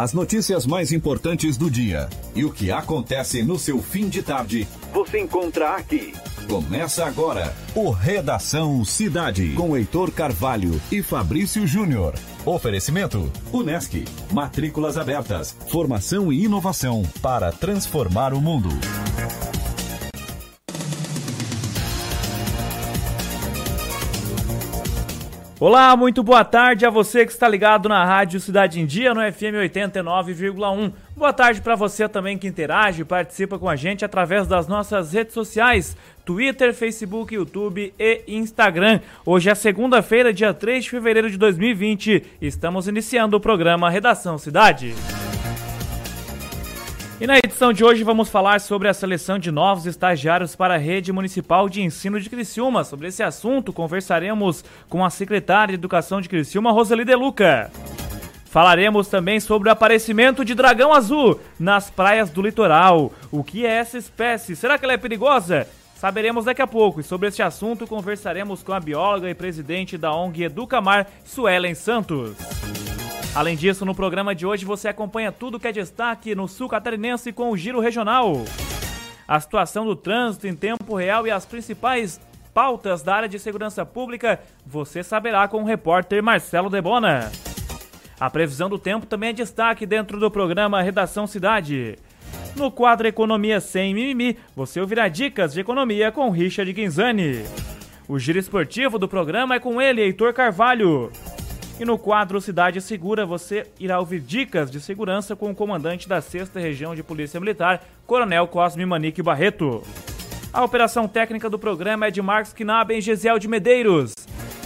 As notícias mais importantes do dia e o que acontece no seu fim de tarde, você encontra aqui. Começa agora o Redação Cidade com Heitor Carvalho e Fabrício Júnior. Oferecimento: Unesc. Matrículas abertas. Formação e inovação para transformar o mundo. Olá, muito boa tarde a você que está ligado na Rádio Cidade em Dia no FM 89,1. Boa tarde para você também que interage e participa com a gente através das nossas redes sociais, Twitter, Facebook, YouTube e Instagram. Hoje é segunda-feira, dia 3 de fevereiro de 2020. Estamos iniciando o programa Redação Cidade. E na edição de hoje vamos falar sobre a seleção de novos estagiários para a Rede Municipal de Ensino de Criciúma. Sobre esse assunto, conversaremos com a secretária de Educação de Criciúma, Roseli De Luca. Falaremos também sobre o aparecimento de dragão azul nas praias do litoral. O que é essa espécie? Será que ela é perigosa? Saberemos daqui a pouco. E sobre este assunto conversaremos com a bióloga e presidente da ONG Educamar, Suelen Santos. Além disso, no programa de hoje você acompanha tudo que é destaque no sul catarinense com o Giro Regional. A situação do trânsito em tempo real e as principais pautas da área de segurança pública você saberá com o repórter Marcelo Debona. A previsão do tempo também é destaque dentro do programa Redação Cidade. No quadro Economia Sem Mimimi, você ouvirá dicas de economia com Richard Guinzani. O giro esportivo do programa é com ele, Heitor Carvalho. E no quadro Cidade Segura, você irá ouvir dicas de segurança com o comandante da 6 Região de Polícia Militar, Coronel Cosme Manique Barreto. A operação técnica do programa é de Marcos Knaben e Gesiel de Medeiros.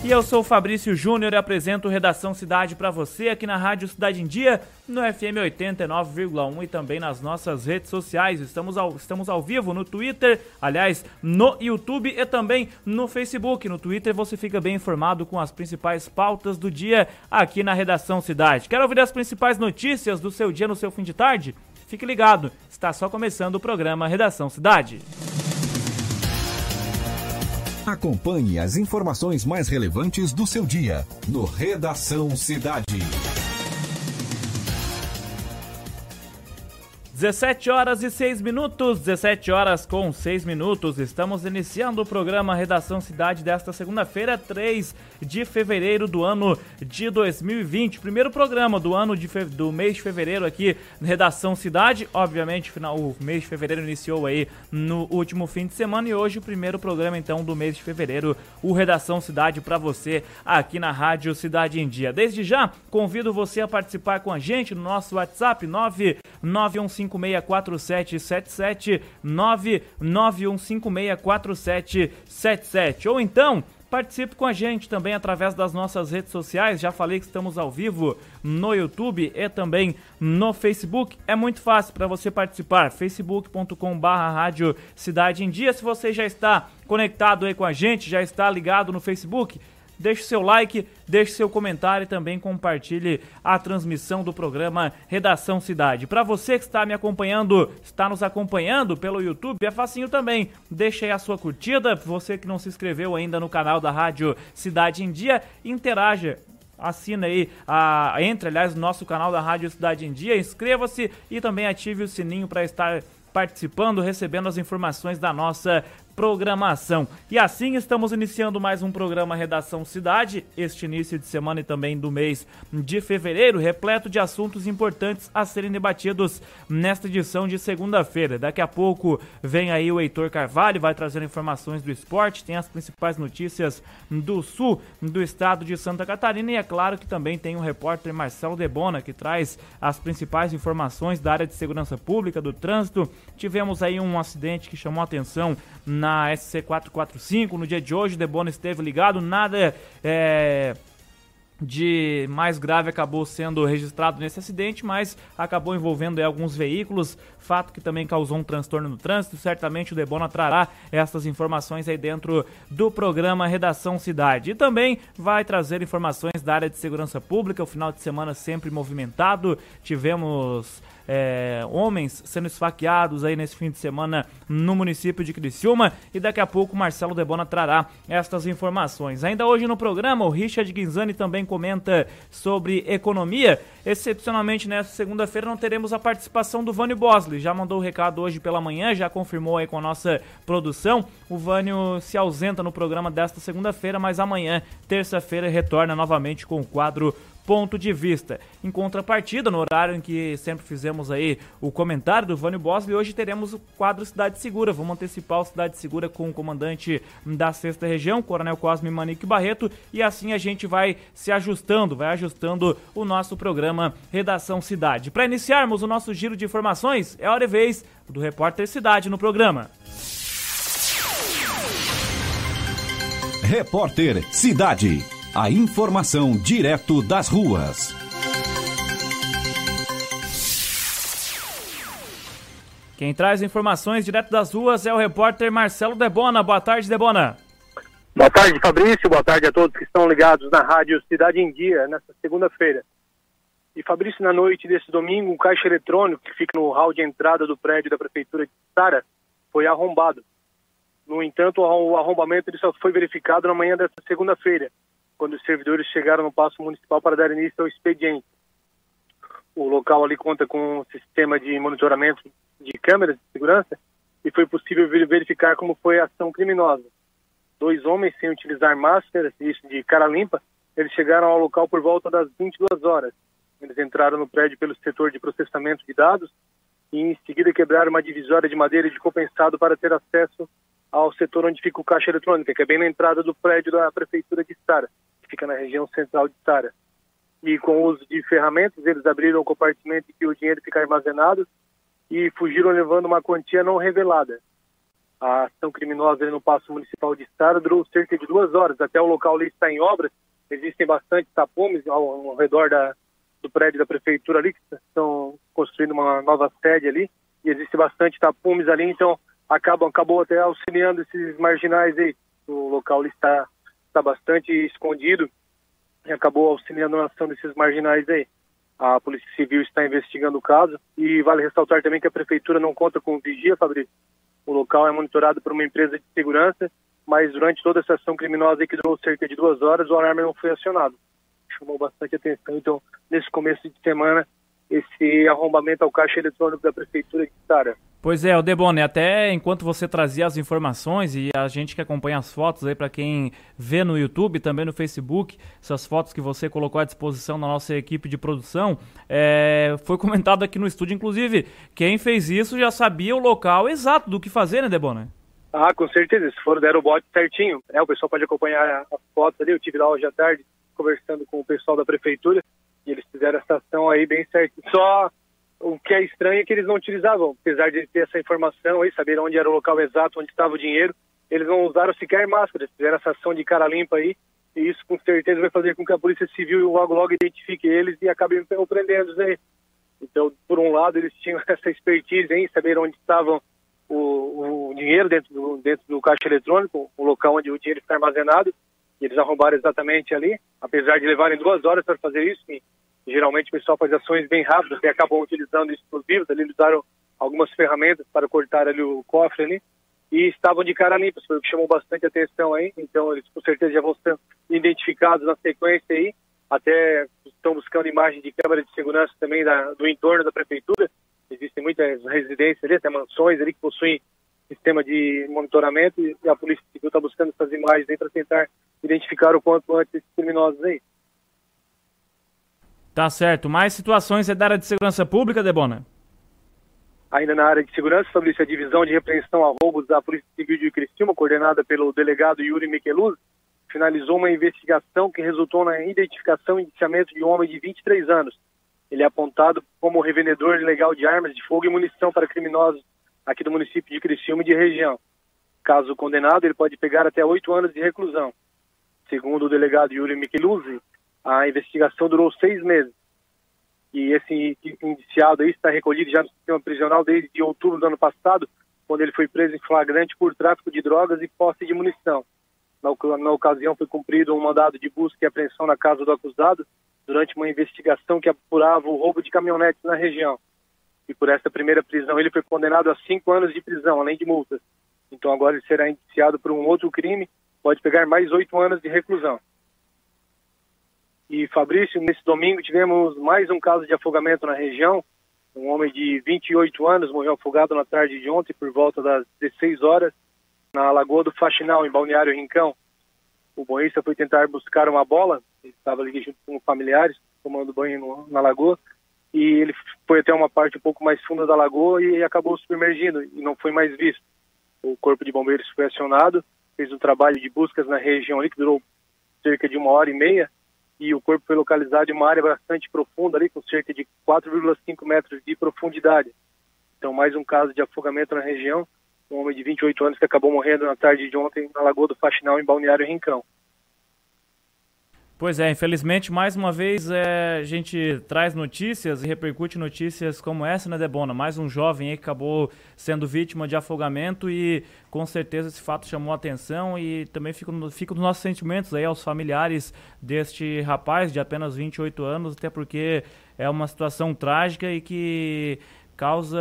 E eu sou o Fabrício Júnior e apresento Redação Cidade para você aqui na Rádio Cidade em Dia, no FM 89,1 e também nas nossas redes sociais. Estamos ao, estamos ao vivo no Twitter, aliás, no YouTube e também no Facebook. No Twitter você fica bem informado com as principais pautas do dia aqui na Redação Cidade. Quer ouvir as principais notícias do seu dia no seu fim de tarde? Fique ligado, está só começando o programa Redação Cidade. Acompanhe as informações mais relevantes do seu dia no Redação Cidade. 17 horas e 6 minutos, 17 horas com 6 minutos. Estamos iniciando o programa Redação Cidade desta segunda-feira, 3 de fevereiro do ano de 2020. Primeiro programa do ano de do mês de fevereiro aqui Redação Cidade. Obviamente, final, o mês de fevereiro iniciou aí no último fim de semana e hoje o primeiro programa então do mês de fevereiro, o Redação Cidade para você aqui na Rádio Cidade em Dia. Desde já, convido você a participar com a gente no nosso WhatsApp 991 991564777 991564777 ou então Participe com a gente também através das nossas redes sociais. Já falei que estamos ao vivo no YouTube e também no Facebook. É muito fácil para você participar. facebook.com/barra Rádio Cidade em Dia. Se você já está conectado aí com a gente, já está ligado no Facebook, Deixe seu like, deixe seu comentário e também compartilhe a transmissão do programa Redação Cidade. Para você que está me acompanhando, está nos acompanhando pelo YouTube, é facinho também. Deixe aí a sua curtida. Você que não se inscreveu ainda no canal da Rádio Cidade em Dia, interaja assina aí, a, entre aliás no nosso canal da Rádio Cidade em Dia, inscreva-se e também ative o sininho para estar participando, recebendo as informações da nossa programação. E assim estamos iniciando mais um programa Redação Cidade, este início de semana e também do mês de fevereiro, repleto de assuntos importantes a serem debatidos nesta edição de segunda-feira. Daqui a pouco vem aí o Heitor Carvalho, vai trazer informações do esporte, tem as principais notícias do sul do estado de Santa Catarina e é claro que também tem o repórter Marcelo Debona que traz as principais informações da área de segurança pública, do trânsito. Tivemos aí um acidente que chamou atenção na SC445. No dia de hoje, o esteve ligado, nada é, de mais grave acabou sendo registrado nesse acidente, mas acabou envolvendo aí, alguns veículos, fato que também causou um transtorno no trânsito. Certamente o Debona trará essas informações aí dentro do programa Redação Cidade. E também vai trazer informações da área de segurança pública, o final de semana sempre movimentado. Tivemos é, homens sendo esfaqueados aí nesse fim de semana no município de Criciúma e daqui a pouco Marcelo Debona trará estas informações. Ainda hoje no programa, o Richard Guinzani também comenta sobre economia. Excepcionalmente nessa segunda-feira não teremos a participação do Vânio Bosley. Já mandou o recado hoje pela manhã, já confirmou aí com a nossa produção. O Vânio se ausenta no programa desta segunda-feira, mas amanhã, terça-feira, retorna novamente com o quadro ponto de vista. Em contrapartida, no horário em que sempre fizemos aí o comentário do Vânio Bosley, hoje teremos o quadro Cidade Segura. Vamos antecipar o Cidade Segura com o comandante da sexta região, Coronel Cosme Manique Barreto, e assim a gente vai se ajustando, vai ajustando o nosso programa Redação Cidade. Para iniciarmos o nosso giro de informações, é hora e vez do Repórter Cidade no programa. Repórter Cidade. A informação direto das ruas. Quem traz informações direto das ruas é o repórter Marcelo Debona. Boa tarde, Debona. Boa tarde, Fabrício. Boa tarde a todos que estão ligados na rádio Cidade em Dia, nesta segunda-feira. E Fabrício, na noite desse domingo, um caixa eletrônico que fica no hall de entrada do prédio da Prefeitura de Sara foi arrombado. No entanto, o arrombamento ele só foi verificado na manhã desta segunda-feira quando os servidores chegaram no Paço Municipal para dar início ao expediente. O local ali conta com um sistema de monitoramento de câmeras de segurança e foi possível verificar como foi a ação criminosa. Dois homens, sem utilizar máscaras, isso de cara limpa, eles chegaram ao local por volta das 22 horas. Eles entraram no prédio pelo setor de processamento de dados e em seguida quebraram uma divisória de madeira de compensado para ter acesso ao setor onde fica o caixa eletrônico, que é bem na entrada do prédio da prefeitura de Sara, que fica na região central de Sara. E com o uso de ferramentas, eles abriram o compartimento em que o dinheiro fica armazenado e fugiram levando uma quantia não revelada. A ação criminosa no Paço Municipal de Sara durou cerca de duas horas. Até o local ali está em obras, existem bastante tapumes ao, ao redor da, do prédio da prefeitura ali, que estão construindo uma nova sede ali, e existe bastante tapumes ali, então acabam, acabou até auxiliando esses marginais aí. O local está, está bastante escondido e acabou auxiliando na ação desses marginais aí. A Polícia Civil está investigando o caso e vale ressaltar também que a Prefeitura não conta com vigia, Fabrício. O local é monitorado por uma empresa de segurança, mas durante toda essa ação criminosa que durou cerca de duas horas, o alarme não foi acionado. Chamou bastante atenção. Então, nesse começo de semana, esse arrombamento ao caixa eletrônico da Prefeitura de Sara. Pois é, o Debone, até enquanto você trazia as informações e a gente que acompanha as fotos aí para quem vê no YouTube, também no Facebook, essas fotos que você colocou à disposição da nossa equipe de produção, é, foi comentado aqui no estúdio, inclusive, quem fez isso já sabia o local exato do que fazer, né, Debone? Ah, com certeza, se for der o bote certinho, é, o pessoal pode acompanhar as fotos ali, eu tive lá hoje à tarde conversando com o pessoal da prefeitura e eles fizeram essa ação aí bem certinho. Só o que é estranho é que eles não utilizavam, apesar de ter essa informação aí, saber onde era o local exato, onde estava o dinheiro, eles não usaram sequer máscaras, fizeram essa ação de cara limpa aí, e isso com certeza vai fazer com que a Polícia Civil logo logo identifique eles e acabe prendendo aí. Então, por um lado, eles tinham essa expertise em saber onde estavam o, o, dinheiro dentro do, dentro do caixa eletrônico, o local onde o dinheiro está armazenado, e eles arrombaram exatamente ali, apesar de levarem duas horas para fazer isso, geralmente o pessoal faz ações bem rápidas e acabam utilizando explosivos, ali eles usaram algumas ferramentas para cortar ali o cofre ali, e estavam de cara limpa, foi o que chamou bastante atenção aí, então eles com certeza já vão ser identificados na sequência aí, até estão buscando imagens de câmera de segurança também da, do entorno da prefeitura, existem muitas residências ali, até mansões ali que possuem sistema de monitoramento e a Polícia Civil está buscando essas imagens aí para tentar identificar o quanto antes esses criminosos aí. Tá certo. Mais situações é da área de segurança pública, Debona? Ainda na área de segurança, a divisão de repreensão a roubos da Polícia Civil de Criciúma, coordenada pelo delegado Yuri Micheluz, finalizou uma investigação que resultou na identificação e indiciamento de um homem de 23 anos. Ele é apontado como revendedor ilegal de armas de fogo e munição para criminosos aqui do município de Criciúma e de região. Caso condenado, ele pode pegar até oito anos de reclusão. Segundo o delegado Yuri Micheluzzi, a investigação durou seis meses. E esse indiciado aí está recolhido já no sistema prisional desde outubro do ano passado, quando ele foi preso em flagrante por tráfico de drogas e posse de munição. Na, na ocasião foi cumprido um mandado de busca e apreensão na casa do acusado durante uma investigação que apurava o roubo de caminhonetes na região. E por essa primeira prisão ele foi condenado a cinco anos de prisão, além de multas. Então agora ele será indiciado por um outro crime, pode pegar mais oito anos de reclusão. E Fabrício, nesse domingo tivemos mais um caso de afogamento na região. Um homem de 28 anos morreu afogado na tarde de ontem por volta das 16 horas na Lagoa do Faxinal, em Balneário Rincão. O banhista foi tentar buscar uma bola, ele estava ali junto com familiares, tomando banho no, na lagoa, e ele foi até uma parte um pouco mais funda da lagoa e acabou submergindo e não foi mais visto. O corpo de bombeiros foi acionado, fez um trabalho de buscas na região ali que durou cerca de uma hora e meia e o corpo foi localizado em uma área bastante profunda ali com cerca de 4,5 metros de profundidade. Então mais um caso de afogamento na região um homem de 28 anos que acabou morrendo na tarde de ontem na Lagoa do Faxinal, em Balneário Rincão. Pois é, infelizmente, mais uma vez é, a gente traz notícias e repercute notícias como essa, né, Debona? Mais um jovem aí que acabou sendo vítima de afogamento e com certeza esse fato chamou atenção e também fica, fica nos nossos sentimentos aí aos familiares deste rapaz de apenas 28 anos, até porque é uma situação trágica e que causa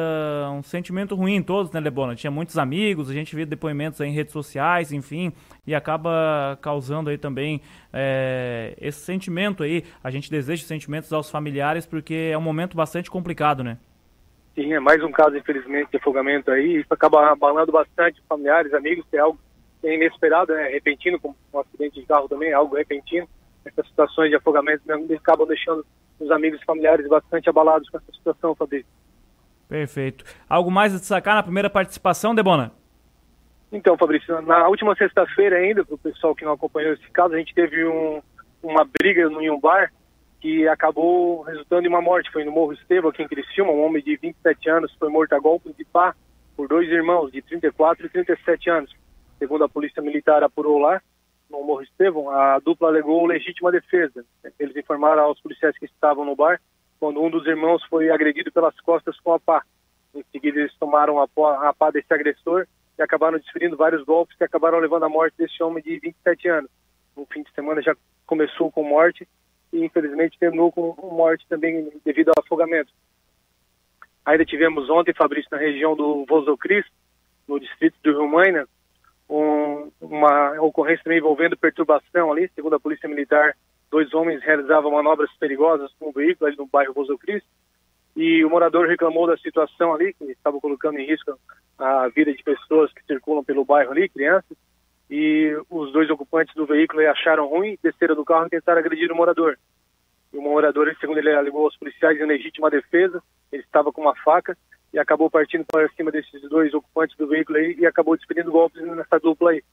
um sentimento ruim em todos, né, Lebona? Tinha muitos amigos, a gente vê depoimentos em redes sociais, enfim, e acaba causando aí também é, esse sentimento aí. A gente deseja sentimentos aos familiares porque é um momento bastante complicado, né? Sim, é mais um caso, infelizmente, de afogamento aí. Isso acaba abalando bastante familiares, amigos, é algo inesperado, né? Repentino, como um acidente de carro também, é algo repentino. Essas situações de afogamento acabam deixando os amigos e familiares bastante abalados com essa situação, Fabrício. Perfeito. Algo mais a destacar na primeira participação, Debona? Então, Fabrício, na última sexta-feira ainda, para o pessoal que não acompanhou esse caso, a gente teve um, uma briga em um bar que acabou resultando em uma morte. Foi no Morro Estevam, aqui em Criciúma, um homem de 27 anos foi morto a golpes de pá por dois irmãos de 34 e 37 anos. Segundo a polícia militar apurou lá, no Morro Estevam, a dupla alegou legítima defesa. Eles informaram aos policiais que estavam no bar quando um dos irmãos foi agredido pelas costas com a pá. Em seguida, eles tomaram a pá, a pá desse agressor e acabaram desferindo vários golpes que acabaram levando à morte desse homem de 27 anos. No fim de semana já começou com morte e infelizmente terminou com morte também devido ao afogamento. Ainda tivemos ontem, Fabrício, na região do Vozocris, no distrito do Rio Maina, um, uma ocorrência envolvendo perturbação ali, segundo a Polícia Militar, dois homens realizavam manobras perigosas com o veículo ali no bairro Rosa Cristo e o morador reclamou da situação ali, que estava colocando em risco a vida de pessoas que circulam pelo bairro ali, crianças, e os dois ocupantes do veículo acharam ruim, desceram do carro e tentaram agredir o morador. E o morador, segundo ele alegou aos policiais em legítima defesa, ele estava com uma faca e acabou partindo para cima desses dois ocupantes do veículo aí e acabou despedindo golpes nessa dupla aí.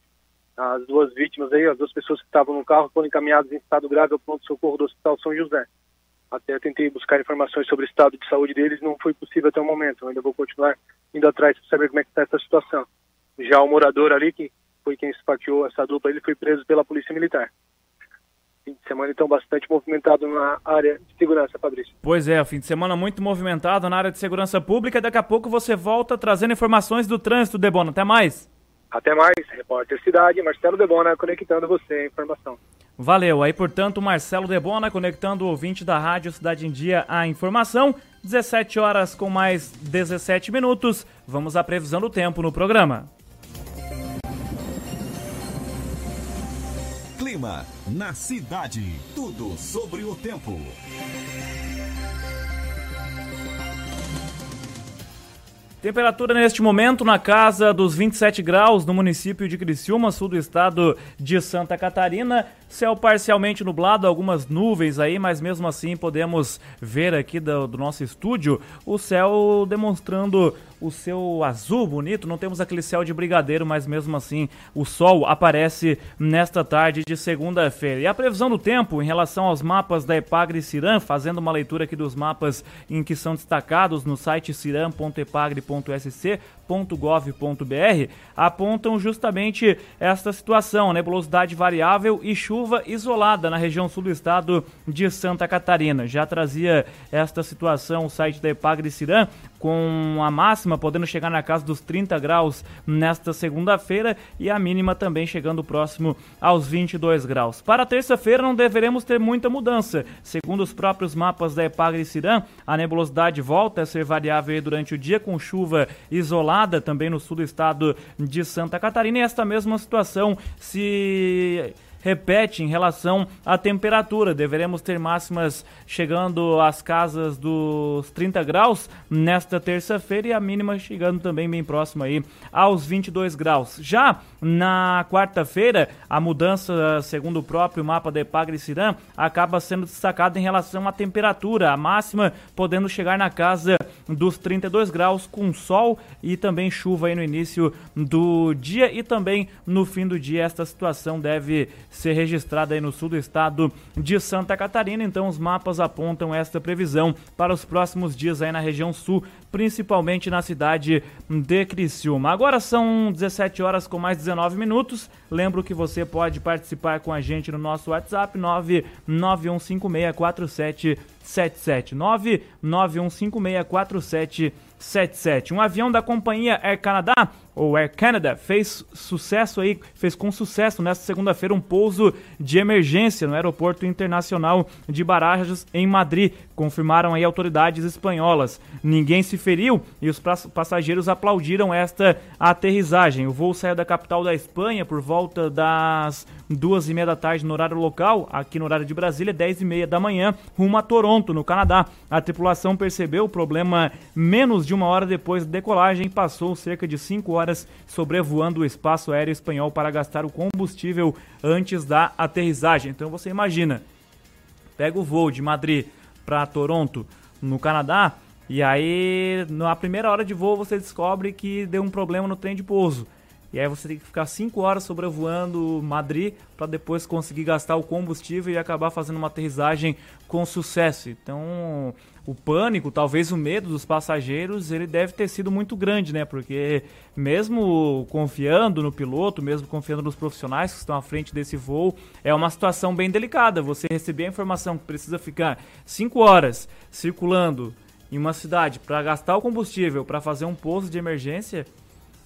As duas vítimas aí, as duas pessoas que estavam no carro foram encaminhadas em estado grave ao pronto-socorro do Hospital São José. Até tentei buscar informações sobre o estado de saúde deles, não foi possível até o momento. Eu ainda vou continuar indo atrás para saber como é que está essa situação. Já o morador ali, que foi quem esfaqueou essa dupla, ele foi preso pela Polícia Militar. Fim de semana, então, bastante movimentado na área de segurança, Fabrício. Pois é, fim de semana muito movimentado na área de segurança pública. Daqui a pouco você volta trazendo informações do trânsito, Debono. Até mais! Até mais, repórter Cidade, Marcelo Debona, conectando você a informação. Valeu, aí portanto Marcelo Debona conectando o ouvinte da Rádio Cidade em Dia à informação. 17 horas com mais 17 minutos. Vamos à previsão do tempo no programa. Clima na cidade. Tudo sobre o tempo. Temperatura neste momento na casa dos 27 graus no município de Criciúma, sul do estado de Santa Catarina. Céu parcialmente nublado, algumas nuvens aí, mas mesmo assim podemos ver aqui do, do nosso estúdio o céu demonstrando o seu azul bonito. Não temos aquele céu de brigadeiro, mas mesmo assim o sol aparece nesta tarde de segunda-feira. E a previsão do tempo em relação aos mapas da Epagre Ciram, fazendo uma leitura aqui dos mapas em que são destacados no site ciram.epagre.sc.gov.br, apontam justamente esta situação, nebulosidade variável e chuva chuva isolada na região sul do estado de Santa Catarina. Já trazia esta situação o site da Epagre Cirã, com a máxima podendo chegar na casa dos 30 graus nesta segunda-feira e a mínima também chegando próximo aos 22 graus. Para terça-feira não deveremos ter muita mudança. Segundo os próprios mapas da Epagre Cirã, a nebulosidade volta a ser variável durante o dia com chuva isolada também no sul do estado de Santa Catarina e esta mesma situação se repete em relação à temperatura. Deveremos ter máximas chegando às casas dos 30 graus nesta terça-feira e a mínima chegando também bem próxima aí aos 22 graus. Já na quarta-feira, a mudança, segundo o próprio mapa da Epagre Cirã, acaba sendo destacada em relação à temperatura, a máxima podendo chegar na casa dos 32 graus com sol e também chuva aí no início do dia e também no fim do dia. Esta situação deve ser registrada aí no sul do estado de Santa Catarina. Então os mapas apontam esta previsão para os próximos dias aí na região sul, principalmente na cidade de Criciúma. Agora são 17 horas com mais 19 minutos. Lembro que você pode participar com a gente no nosso WhatsApp 991564777 991564777. Um avião da companhia Air Canada ou Air Canada fez sucesso aí, fez com sucesso nesta segunda-feira um pouso de emergência no aeroporto internacional de Barajas em Madrid, confirmaram aí autoridades espanholas. Ninguém se feriu e os passageiros aplaudiram esta aterrissagem. O voo saiu da capital da Espanha por volta das duas e meia da tarde no horário local, aqui no horário de Brasília, dez e meia da manhã, rumo a Toronto, no Canadá. A tripulação percebeu o problema menos de uma hora depois da decolagem e passou cerca de cinco horas sobrevoando o espaço aéreo espanhol para gastar o combustível antes da aterrissagem. Então você imagina, pega o voo de Madrid para Toronto, no Canadá, e aí na primeira hora de voo você descobre que deu um problema no trem de pouso. E aí você tem que ficar 5 horas sobrevoando Madrid para depois conseguir gastar o combustível e acabar fazendo uma aterrissagem com sucesso. Então, o pânico, talvez o medo dos passageiros, ele deve ter sido muito grande, né? Porque mesmo confiando no piloto, mesmo confiando nos profissionais que estão à frente desse voo, é uma situação bem delicada. Você receber a informação que precisa ficar 5 horas circulando em uma cidade para gastar o combustível, para fazer um posto de emergência,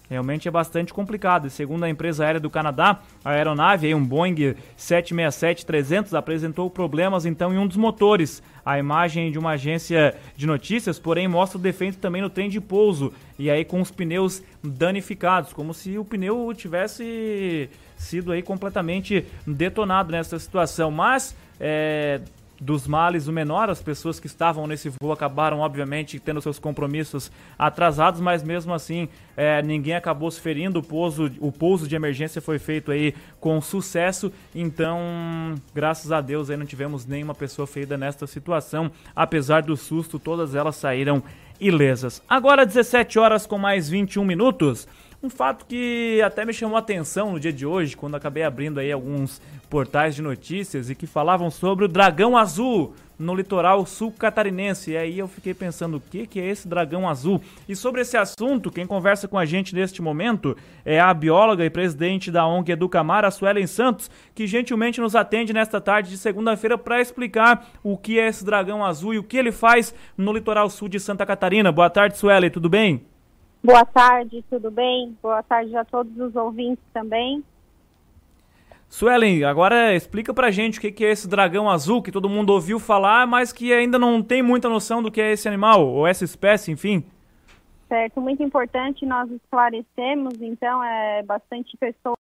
Realmente é bastante complicado. Segundo a empresa aérea do Canadá, a aeronave, um Boeing 767-300, apresentou problemas então em um dos motores. A imagem de uma agência de notícias, porém, mostra o defeito também no trem de pouso. E aí com os pneus danificados, como se o pneu tivesse sido aí completamente detonado nessa situação. Mas é, dos males o menor. As pessoas que estavam nesse voo acabaram, obviamente, tendo seus compromissos atrasados, mas mesmo assim é, ninguém acabou se ferindo. O pouso, o pouso de emergência foi feito aí com sucesso. Então, graças a Deus, aí não tivemos nenhuma pessoa ferida nesta situação. Apesar do susto, todas elas saíram ilesas. Agora 17 horas com mais 21 minutos. Um fato que até me chamou a atenção no dia de hoje, quando acabei abrindo aí alguns portais de notícias e que falavam sobre o dragão azul no litoral sul catarinense. E aí eu fiquei pensando, o que, que é esse dragão azul? E sobre esse assunto, quem conversa com a gente neste momento é a bióloga e presidente da ONG Educamar, a Suelen Santos, que gentilmente nos atende nesta tarde de segunda-feira para explicar o que é esse dragão azul e o que ele faz no litoral sul de Santa Catarina. Boa tarde, Suelen, tudo bem? Boa tarde, tudo bem? Boa tarde a todos os ouvintes também. Suelen, agora explica pra gente o que é esse dragão azul que todo mundo ouviu falar, mas que ainda não tem muita noção do que é esse animal, ou essa espécie, enfim. Certo, muito importante nós esclarecemos, então, é bastante pessoas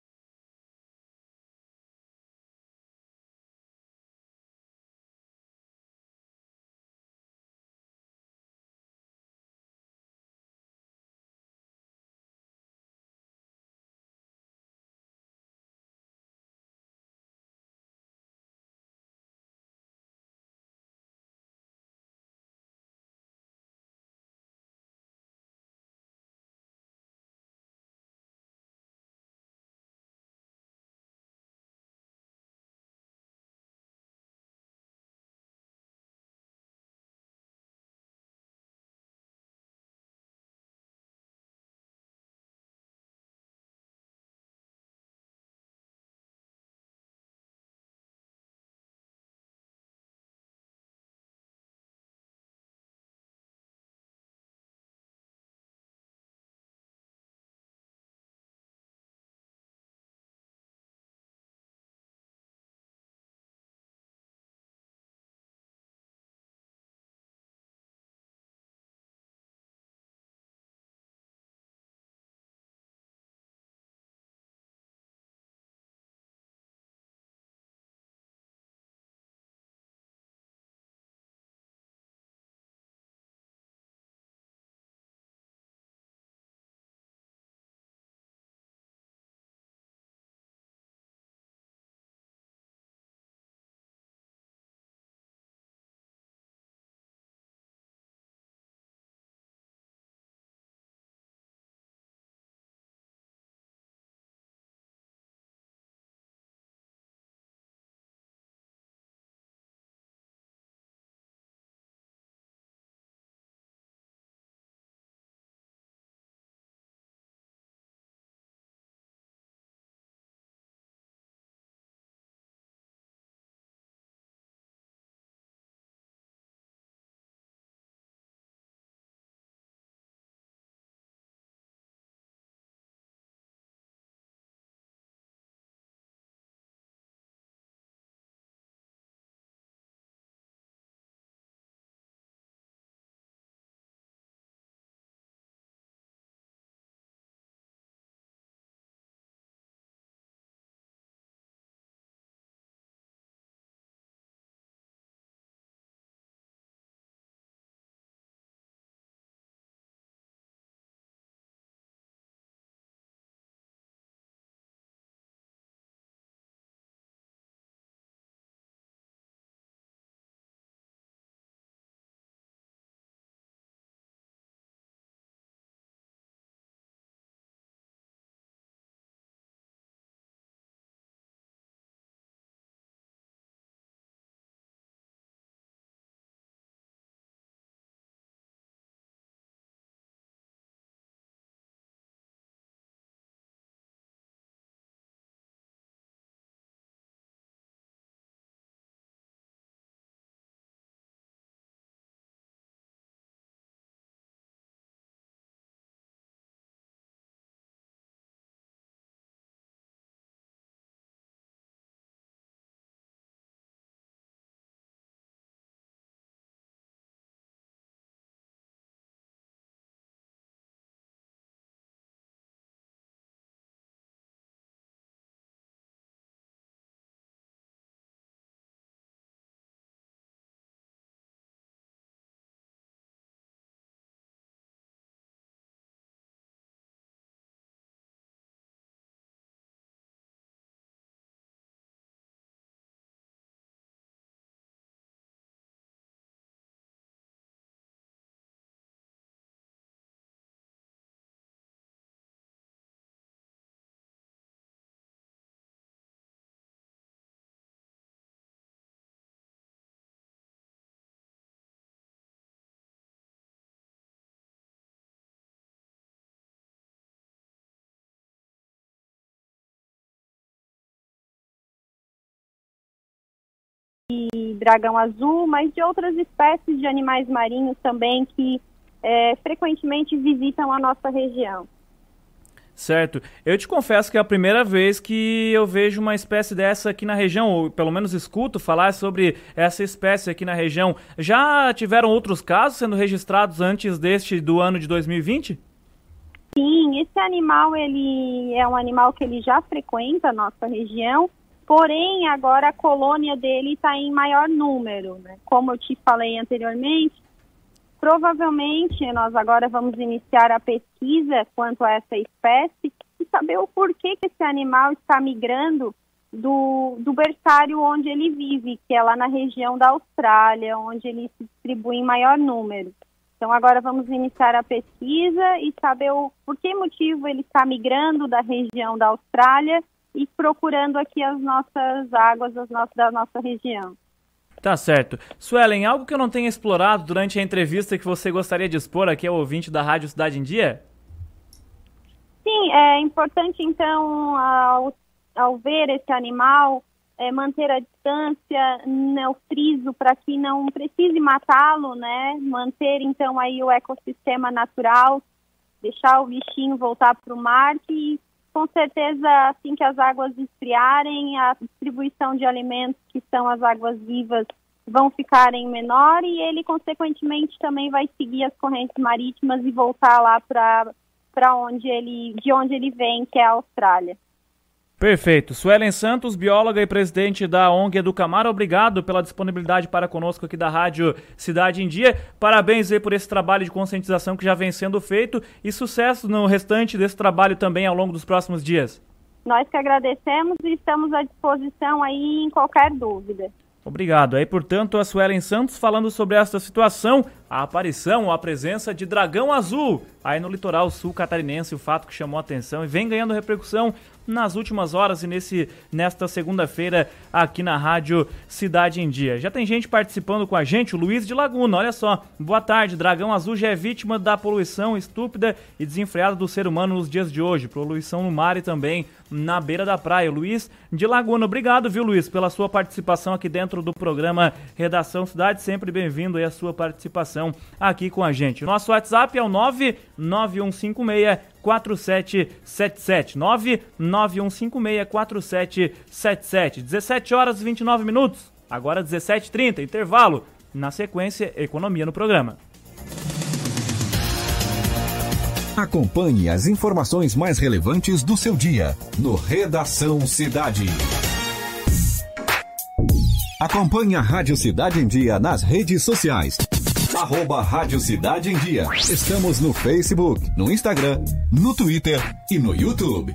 dragão azul, mas de outras espécies de animais marinhos também que é, frequentemente visitam a nossa região. Certo. Eu te confesso que é a primeira vez que eu vejo uma espécie dessa aqui na região, ou pelo menos escuto falar sobre essa espécie aqui na região. Já tiveram outros casos sendo registrados antes deste do ano de 2020? Sim, esse animal ele é um animal que ele já frequenta a nossa região, porém agora a colônia dele está em maior número. Né? Como eu te falei anteriormente, Provavelmente nós agora vamos iniciar a pesquisa quanto a essa espécie e saber o porquê que esse animal está migrando do, do berçário onde ele vive, que é lá na região da Austrália, onde ele se distribui em maior número. Então agora vamos iniciar a pesquisa e saber o, por que motivo ele está migrando da região da Austrália e procurando aqui as nossas águas as nossas, da nossa região. Tá certo. Suelen, algo que eu não tenha explorado durante a entrevista que você gostaria de expor aqui ao ouvinte da Rádio Cidade em Dia? Sim, é importante então, ao, ao ver esse animal, é, manter a distância, né, o friso para que não precise matá-lo, né? Manter então aí o ecossistema natural, deixar o bichinho voltar para o mar e com certeza assim que as águas esfriarem, a distribuição de alimentos que são as águas vivas vão ficar em menor e ele consequentemente também vai seguir as correntes marítimas e voltar lá para para onde ele de onde ele vem, que é a Austrália. Perfeito. Suelen Santos, bióloga e presidente da ONG Educamar, obrigado pela disponibilidade para conosco aqui da Rádio Cidade em Dia. Parabéns aí por esse trabalho de conscientização que já vem sendo feito e sucesso no restante desse trabalho também ao longo dos próximos dias. Nós que agradecemos e estamos à disposição aí em qualquer dúvida. Obrigado. Aí, portanto, a Suelen Santos falando sobre esta situação, a aparição ou a presença de dragão azul aí no litoral sul catarinense, o fato que chamou a atenção e vem ganhando repercussão nas últimas horas e nesse nesta segunda-feira aqui na Rádio Cidade em Dia. Já tem gente participando com a gente, o Luiz de Laguna, olha só. Boa tarde, Dragão Azul já é vítima da poluição estúpida e desenfreada do ser humano nos dias de hoje. Poluição no mar e também na beira da praia. Luiz de Laguna, obrigado, viu, Luiz, pela sua participação aqui dentro do programa Redação Cidade. Sempre bem-vindo aí a sua participação aqui com a gente. Nosso WhatsApp é o 99156 4777 99156 4777 17 horas e 29 minutos. Agora 17h30, intervalo. Na sequência, economia no programa. Acompanhe as informações mais relevantes do seu dia no Redação Cidade. Acompanhe a Rádio Cidade em Dia nas redes sociais Arroba Rádio Cidade em Dia. Estamos no Facebook, no Instagram, no Twitter e no YouTube.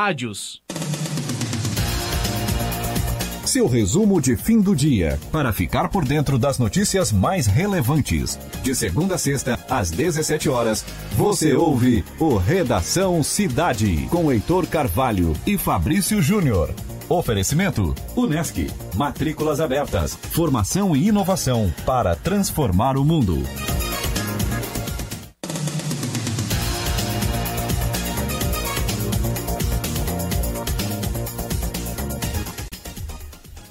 Rádios. Seu resumo de fim do dia, para ficar por dentro das notícias mais relevantes. De segunda a sexta, às 17 horas, você ouve o Redação Cidade, com Heitor Carvalho e Fabrício Júnior. Oferecimento: Unesc. Matrículas abertas. Formação e inovação para transformar o mundo.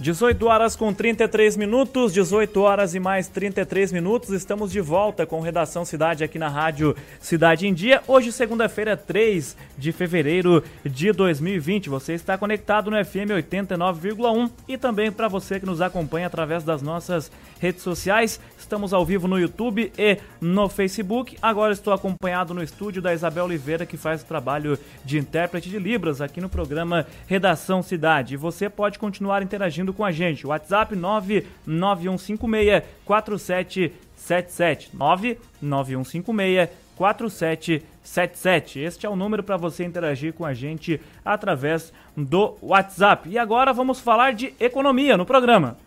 18 horas com 33 minutos, 18 horas e mais 33 minutos. Estamos de volta com Redação Cidade aqui na Rádio Cidade em Dia. Hoje, segunda-feira, 3 de fevereiro de 2020. Você está conectado no FM 89,1 e também para você que nos acompanha através das nossas redes sociais. Estamos ao vivo no YouTube e no Facebook. Agora estou acompanhado no estúdio da Isabel Oliveira, que faz o trabalho de intérprete de Libras aqui no programa Redação Cidade. Você pode continuar interagindo com a gente. WhatsApp 99156 4777 99156 4777. Este é o número para você interagir com a gente através do WhatsApp. E agora vamos falar de economia no programa.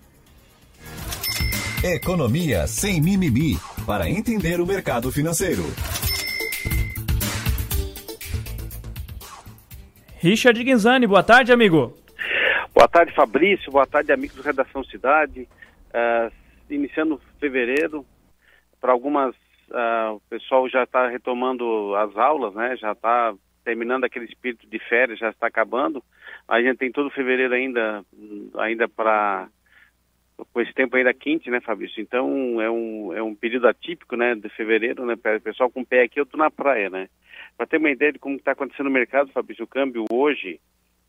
Economia sem mimimi, para entender o mercado financeiro. Richard Guinzani, boa tarde, amigo. Boa tarde, Fabrício. Boa tarde, amigos do Redação Cidade. Uh, iniciando fevereiro, para algumas, uh, o pessoal já está retomando as aulas, né? Já está terminando aquele espírito de férias, já está acabando. A gente tem todo fevereiro ainda, ainda para com esse tempo ainda quente, né, Fabrício? Então é um, é um período atípico, né, de fevereiro, né? O pessoal com o pé aqui, eu tô na praia, né? Para ter uma ideia de como está acontecendo no mercado, Fabrício, o câmbio hoje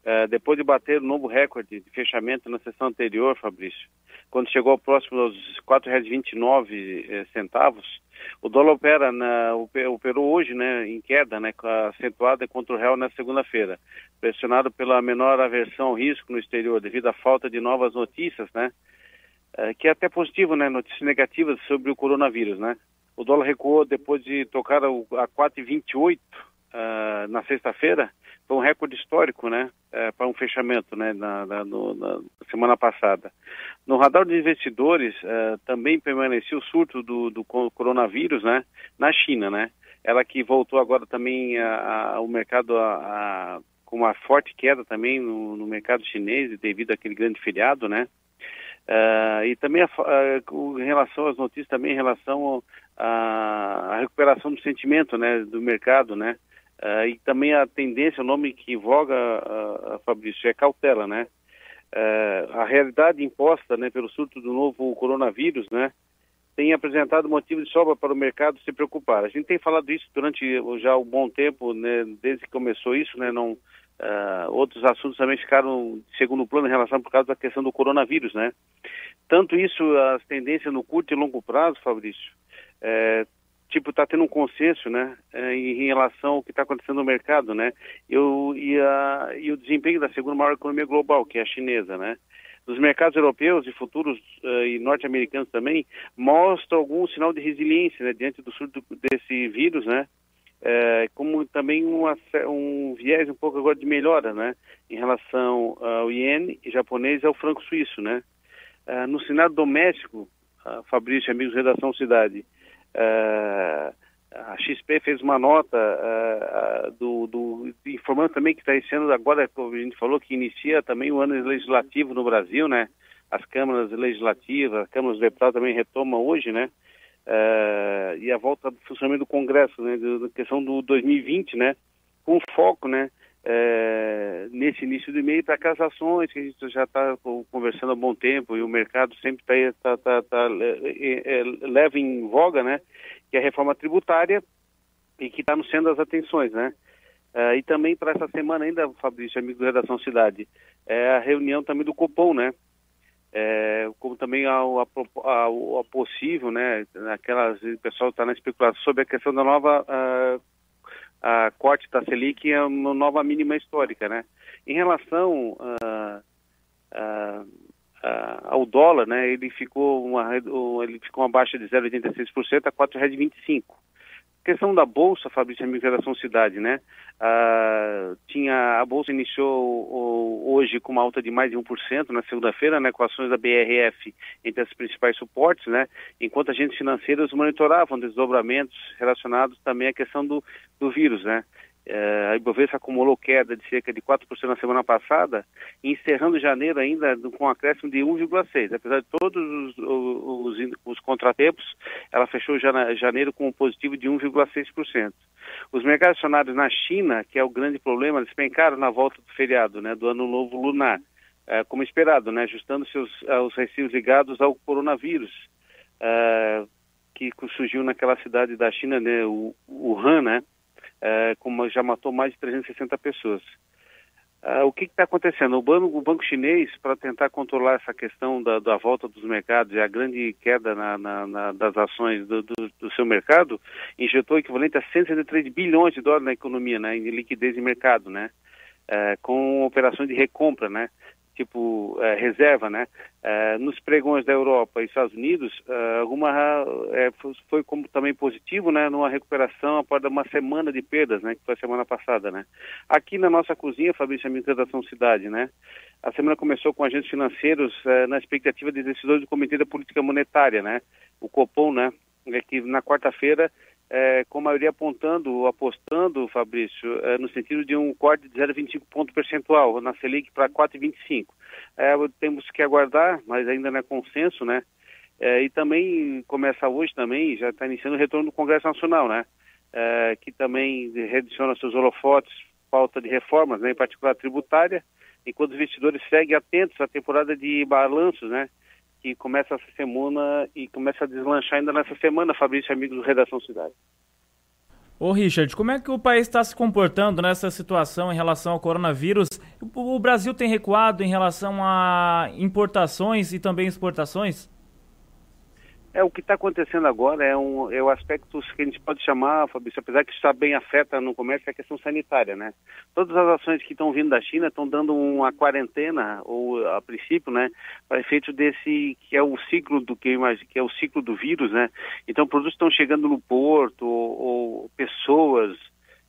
Uh, depois de bater o um novo recorde de fechamento na sessão anterior, Fabrício, quando chegou próximo aos R$ 4,29 eh, centavos, o dólar opera na, operou hoje né, em queda, né, acentuada contra o real na segunda-feira, pressionado pela menor aversão ao risco no exterior devido à falta de novas notícias, né, uh, que é até positivo, né, notícias negativas sobre o coronavírus, né. O dólar recuou depois de tocar a 4,28 uh, na sexta-feira, foi um recorde histórico, né, é, para um fechamento, né, na, na, no, na, semana passada. No radar de investidores é, também permaneceu o surto do, do, coronavírus, né, na China, né, ela que voltou agora também ao mercado a, a, com uma forte queda também no, no, mercado chinês devido àquele grande feriado, né, uh, e também a, em relação às notícias também em relação à recuperação do sentimento, né, do mercado, né, Uh, e também a tendência, o nome que voga, uh, Fabrício, é cautela, né? Uh, a realidade imposta né, pelo surto do novo coronavírus, né, tem apresentado motivo de sobra para o mercado se preocupar. A gente tem falado isso durante já um bom tempo, né, desde que começou isso, né, não, outros assuntos também ficaram de segundo plano em relação por causa da questão do coronavírus, né. Tanto isso, as tendências no curto e longo prazo, Fabrício, uh, tipo, está tendo um consenso, né, eh, em relação ao que está acontecendo no mercado, né, eu, e, a, e o desempenho da segunda maior economia global, que é a chinesa, né, dos mercados europeus e futuros uh, e norte-americanos também, mostra algum sinal de resiliência, né, diante do surto desse vírus, né, é, como também um viés um pouco agora de melhora, né, em relação ao iene japonês e ao franco suíço, né. Uh, no cenário doméstico, uh, Fabrício, amigos Redação Cidade, a XP fez uma nota uh, do, do, informando também que está iniciando agora, como a gente falou, que inicia também o ano legislativo no Brasil, né? As câmaras legislativas, as câmaras de deputados também retomam hoje, né? Uh, e a volta do funcionamento do Congresso, né? Da questão do 2020, né? Com foco, né? É, nesse início do mês para aquelas ações que a gente já está conversando há bom tempo e o mercado sempre está tá, tá, tá, é, é, leva em voga, né? Que é a reforma tributária e que está no centro das atenções, né? Uh, e também para essa semana ainda, Fabrício, amigo do Redação Cidade, é a reunião também do Copom, né? É, como também a, a, a, possível, né? Aquelas, o pessoal está na especulação sobre a questão da nova uh, a corte da Selic é uma nova mínima histórica, né? Em relação uh, uh, ao dólar, né? Ele ficou uma ele ficou uma baixa de 0,86% a 4,25 questão da bolsa, Fabrício, amigo Geração Cidade, né? Ah, tinha a bolsa iniciou hoje com uma alta de mais de 1% na segunda-feira, né? Com ações da BRF entre as principais suportes, né? Enquanto agentes financeiros monitoravam desdobramentos relacionados também à questão do, do vírus, né? É, a Ibovespa acumulou queda de cerca de 4% na semana passada, encerrando janeiro ainda com um acréscimo de 1,6%. Apesar de todos os, os, os, contratempos, ela fechou janeiro com um positivo de 1,6%. Os mercados acionários na China, que é o grande problema, despencaram na volta do feriado, né, do Ano Novo Lunar, é, como esperado, né, ajustando seus os receios ligados ao coronavírus, é, que surgiu naquela cidade da China, né, o Wuhan, né, é, como já matou mais de 360 pessoas. Uh, o que está acontecendo? O banco, o banco chinês, para tentar controlar essa questão da, da, volta dos mercados e a grande queda na, na, na, das ações do, do, do, seu mercado, injetou o equivalente a 163 bilhões de dólares na economia, né, em liquidez de mercado, né, uh, com operações de recompra, né tipo é, reserva, né? É, nos pregões da Europa e Estados Unidos, é, alguma foi como também positivo, né? Numa recuperação após uma semana de perdas, né? Que foi a semana passada, né? Aqui na nossa cozinha, Fabrício, a Administração Cidade, né? A semana começou com agentes financeiros na expectativa de decisores do Comitê da Política Monetária, né? O Copom, né? Que na quarta-feira é, com a maioria apontando, apostando, Fabrício, é, no sentido de um corte de 0,25 ponto percentual na Selic para 4,25. É, temos que aguardar, mas ainda não é consenso, né? É, e também começa hoje também, já está iniciando o retorno do Congresso Nacional, né? Que também rediciona seus holofotes, falta de reformas, né, em particular tributária, enquanto os investidores seguem atentos à temporada de balanços, né? Que começa essa semana e começa a deslanchar ainda nessa semana, Fabrício, amigo do Redação Cidade. Ô Richard, como é que o país está se comportando nessa situação em relação ao coronavírus? O Brasil tem recuado em relação a importações e também exportações? É, o que está acontecendo agora é, um, é o aspecto que a gente pode chamar, Fabrício, apesar que está bem afeta no comércio, é a questão sanitária, né? Todas as ações que estão vindo da China estão dando uma quarentena, ou a princípio, né, para efeito desse, que é o ciclo do que, que é o ciclo do vírus, né? Então, produtos estão chegando no porto, ou, ou pessoas,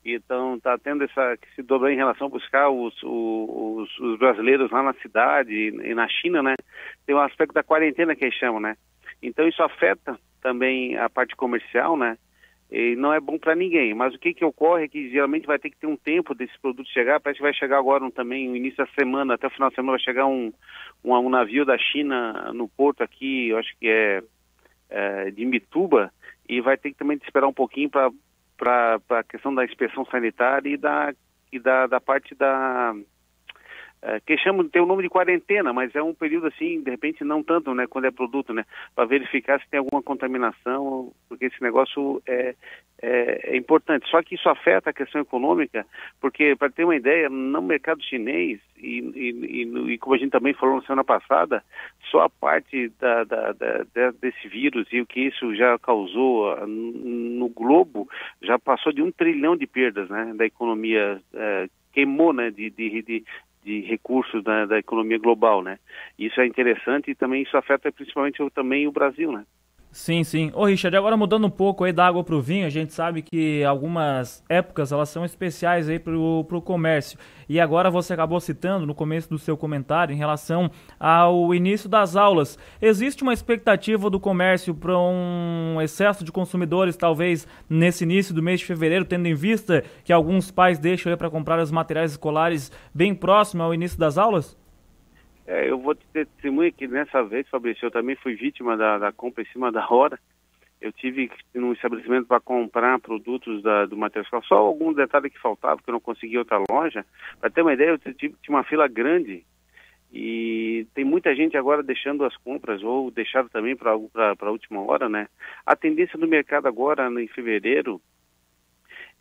então está tendo essa que se dobrou em relação a buscar os, os, os brasileiros lá na cidade e na China, né? Tem um aspecto da quarentena que eles chamam, né? Então isso afeta também a parte comercial, né? E não é bom para ninguém. Mas o que, que ocorre é que geralmente vai ter que ter um tempo desse produto chegar. Parece que vai chegar agora um, também, no início da semana, até o final da semana, vai chegar um, um, um navio da China no porto aqui, eu acho que é, é de Mituba, e vai ter que também esperar um pouquinho para a questão da inspeção sanitária e da, e da, da parte da, é, que chamam, tem o nome de quarentena, mas é um período assim, de repente não tanto, né, quando é produto, né, para verificar se tem alguma contaminação, porque esse negócio é, é, é, importante. Só que isso afeta a questão econômica, porque, para ter uma ideia, no mercado chinês, e, e, e, e, como a gente também falou na semana passada, só a parte da, da, da, desse vírus e o que isso já causou ah, no globo já passou de um trilhão de perdas né, da economia. É, queimou né, de, de, de, de recursos da, da, economia global, né? Isso é interessante e também isso afeta principalmente também o Brasil, né? Sim, sim. Ô Richard, agora mudando um pouco aí da água para o vinho, a gente sabe que algumas épocas elas são especiais aí para o comércio. E agora você acabou citando no começo do seu comentário em relação ao início das aulas. Existe uma expectativa do comércio para um excesso de consumidores, talvez nesse início do mês de fevereiro, tendo em vista que alguns pais deixam para comprar os materiais escolares bem próximo ao início das aulas? É, eu vou te testemunhar que nessa vez, Fabrício, eu também fui vítima da, da compra em cima da hora. Eu tive num estabelecimento para comprar produtos da, do escolar, só algum detalhe que faltava, que eu não conseguia outra loja. Para ter uma ideia, eu tive, tinha uma fila grande e tem muita gente agora deixando as compras ou deixaram também para a última hora, né? A tendência do mercado agora, em fevereiro,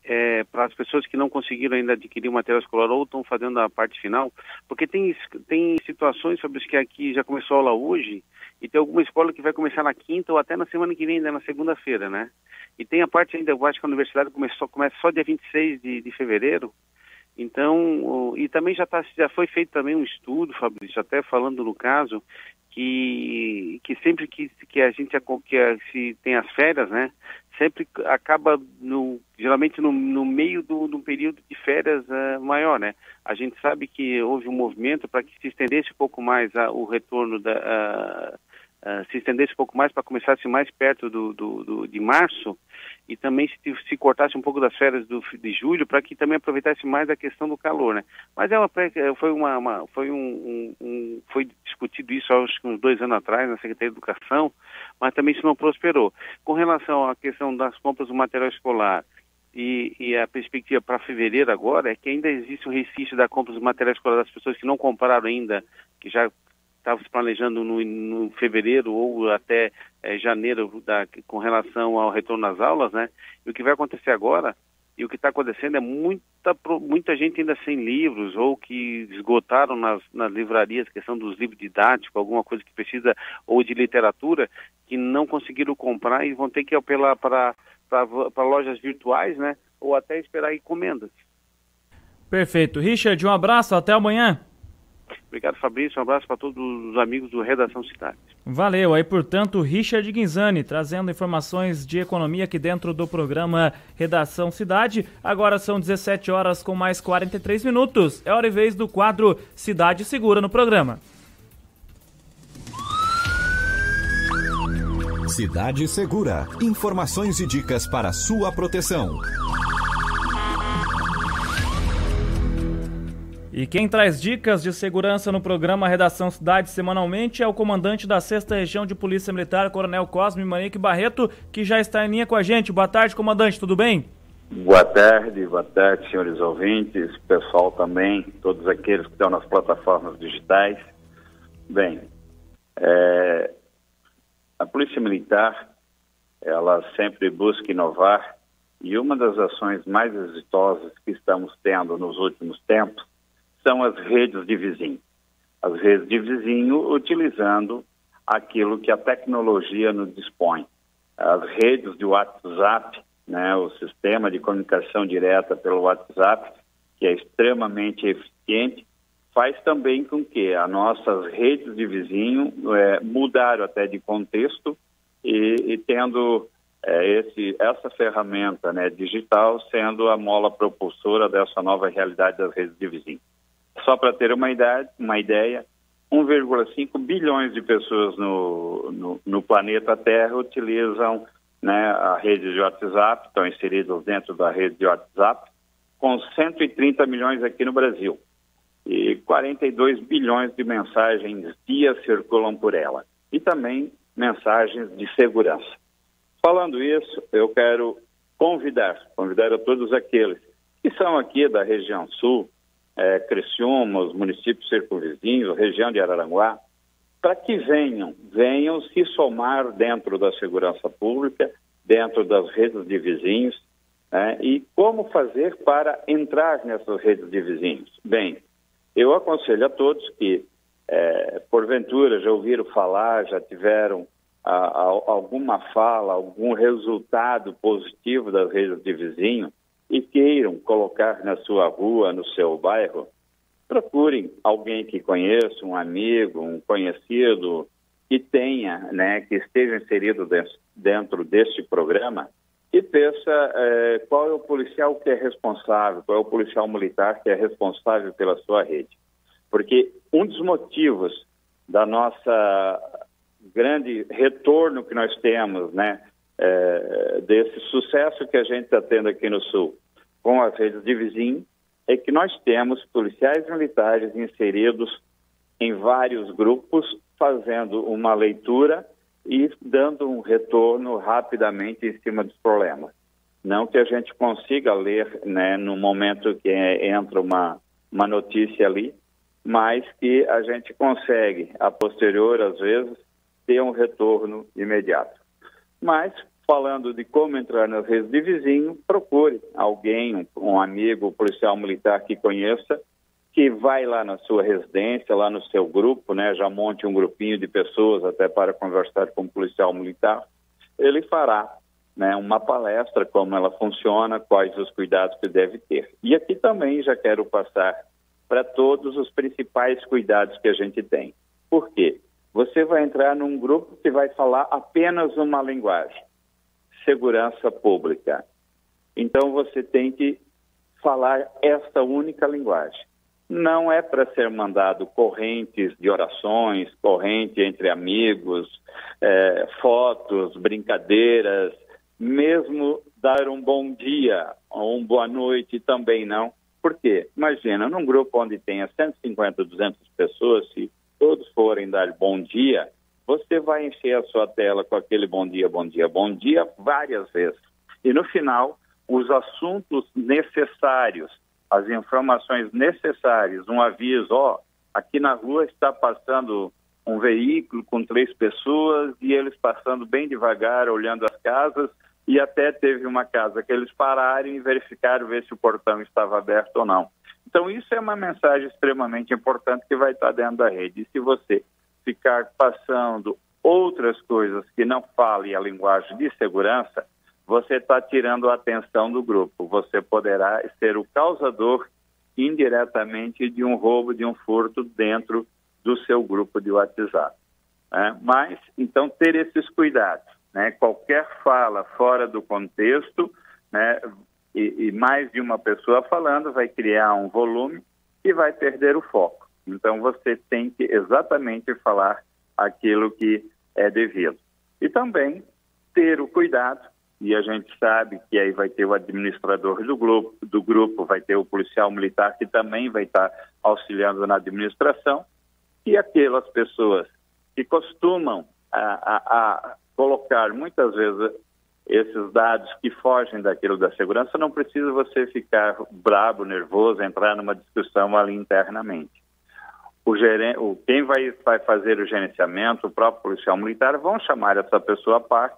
é, para as pessoas que não conseguiram ainda adquirir o material escolar ou estão fazendo a parte final, porque tem, tem situações sobre os que aqui já começou a aula hoje e tem alguma escola que vai começar na quinta ou até na semana que vem, ainda na segunda-feira, né? E tem a parte ainda, eu acho que a universidade começou, começa só dia 26 de, de fevereiro, então, e também já, tá, já foi feito também um estudo, Fabrício, até falando no caso, que, que sempre que, que a gente que a, se tem as férias, né, sempre acaba no, geralmente no, no meio do, do período de férias uh, maior, né? A gente sabe que houve um movimento para que se estendesse um pouco mais uh, o retorno da uh, se estendesse um pouco mais para começasse mais perto do, do, do, de março e também se, se cortasse um pouco das férias do, de julho para que também aproveitasse mais a questão do calor, né? Mas é uma, foi uma, uma foi um, um, um, foi discutido isso acho que uns dois anos atrás na Secretaria de Educação, mas também isso não prosperou. Com relação à questão das compras do material escolar e, e, a perspectiva para fevereiro agora é que ainda existe um resquício da compra dos materiais escolares das pessoas que não compraram ainda, que já estava se planejando no, no, fevereiro ou até é, janeiro da, com relação ao retorno às aulas, né? E o que vai acontecer agora e o que está acontecendo é muita, muita gente ainda sem livros ou que esgotaram nas, nas livrarias questão dos livros didáticos, alguma coisa que precisa, ou de literatura, que não conseguiram comprar e vão ter que apelar para, para lojas virtuais, né? Ou até esperar encomendas. Perfeito. Richard, um abraço, até amanhã. Obrigado, Fabrício. Um abraço para todos os amigos do Redação Cidade. Valeu. Aí, portanto, Richard Guinzani trazendo informações de economia aqui dentro do programa Redação Cidade. Agora são 17 horas com mais 43 minutos. É hora e vez do quadro Cidade Segura no programa. Cidade Segura. Informações e dicas para sua proteção. E quem traz dicas de segurança no programa Redação Cidade semanalmente é o comandante da 6 Região de Polícia Militar, Coronel Cosme Manique Barreto, que já está em linha com a gente. Boa tarde, comandante, tudo bem? Boa tarde, boa tarde, senhores ouvintes, pessoal também, todos aqueles que estão nas plataformas digitais. Bem, é, a Polícia Militar, ela sempre busca inovar e uma das ações mais exitosas que estamos tendo nos últimos tempos são as redes de vizinho. As redes de vizinho utilizando aquilo que a tecnologia nos dispõe. As redes de WhatsApp, né, o sistema de comunicação direta pelo WhatsApp, que é extremamente eficiente, faz também com que as nossas redes de vizinho é, mudaram até de contexto e, e tendo é, esse, essa ferramenta né, digital sendo a mola propulsora dessa nova realidade das redes de vizinho. Só para ter uma, idade, uma ideia, 1,5 bilhões de pessoas no, no, no, planeta Terra utilizam né, a rede de WhatsApp, estão inseridos dentro da rede de WhatsApp, com 130 milhões aqui no Brasil. E 42 bilhões de mensagens dia circulam por ela. E também mensagens de segurança. Falando isso, eu quero convidar, convidar a todos aqueles que são aqui da região sul, é, Criciúma, os municípios circunvizinhos, região de Araranguá, para que venham, venham se somar dentro da segurança pública, dentro das redes de vizinhos, né? e como fazer para entrar nessas redes de vizinhos. Bem, eu aconselho a todos que, é, porventura, já ouviram falar, já tiveram a, a, alguma fala, algum resultado positivo das redes de vizinho, e queiram colocar na sua rua, no seu bairro, procurem alguém que conheça, um amigo, um conhecido que tenha, né, que esteja inserido dentro deste programa e peça é, qual é o policial que é responsável, qual é o policial militar que é responsável pela sua rede. Porque um dos motivos da nossa grande retorno que nós temos, né, é, desse sucesso que a gente está tendo aqui no Sul com as redes de vizinho, é que nós temos policiais militares inseridos em vários grupos, fazendo uma leitura e dando um retorno rapidamente em cima dos problemas. Não que a gente consiga ler né, no momento que entra uma, uma notícia ali, mas que a gente consegue, a posterior, às vezes, ter um retorno imediato. Mas falando de como entrar nas redes de vizinho, procure alguém, um, um amigo, um policial militar que conheça, que vai lá na sua residência, lá no seu grupo, né, já monte um grupinho de pessoas até para conversar com o policial militar, ele fará né, uma palestra, como ela funciona, quais os cuidados que deve ter. E aqui também já quero passar para todos os principais cuidados que a gente tem. Por quê? Você vai entrar num grupo que vai falar apenas uma linguagem, segurança pública. Então você tem que falar esta única linguagem. Não é para ser mandado correntes de orações, corrente entre amigos, é, fotos, brincadeiras, mesmo dar um bom dia ou uma boa noite também não. Por quê? Imagina, num grupo onde tenha 150, 200 pessoas, se todos forem dar bom dia, você vai encher a sua tela com aquele bom dia, bom dia, bom dia várias vezes. E no final, os assuntos necessários, as informações necessárias, um aviso, ó, aqui na rua está passando um veículo com três pessoas e eles passando bem devagar, olhando as casas, e até teve uma casa que eles pararam e verificaram ver se o portão estava aberto ou não. Então, isso é uma mensagem extremamente importante que vai estar dentro da rede. E se você ficar passando outras coisas que não falem a linguagem de segurança, você está tirando a atenção do grupo. Você poderá ser o causador indiretamente de um roubo, de um furto dentro do seu grupo de WhatsApp. Né? Mas, então, ter esses cuidados. Né? Qualquer fala fora do contexto, né? e, e mais de uma pessoa falando, vai criar um volume e vai perder o foco. Então você tem que exatamente falar aquilo que é devido. E também ter o cuidado, e a gente sabe que aí vai ter o administrador do grupo, do grupo vai ter o policial militar que também vai estar auxiliando na administração, e aquelas pessoas que costumam a, a, a colocar muitas vezes esses dados que fogem daquilo da segurança, não precisa você ficar brabo, nervoso, entrar numa discussão ali internamente. O gerente, quem vai, vai fazer o gerenciamento, o próprio policial militar, vão chamar essa pessoa à parte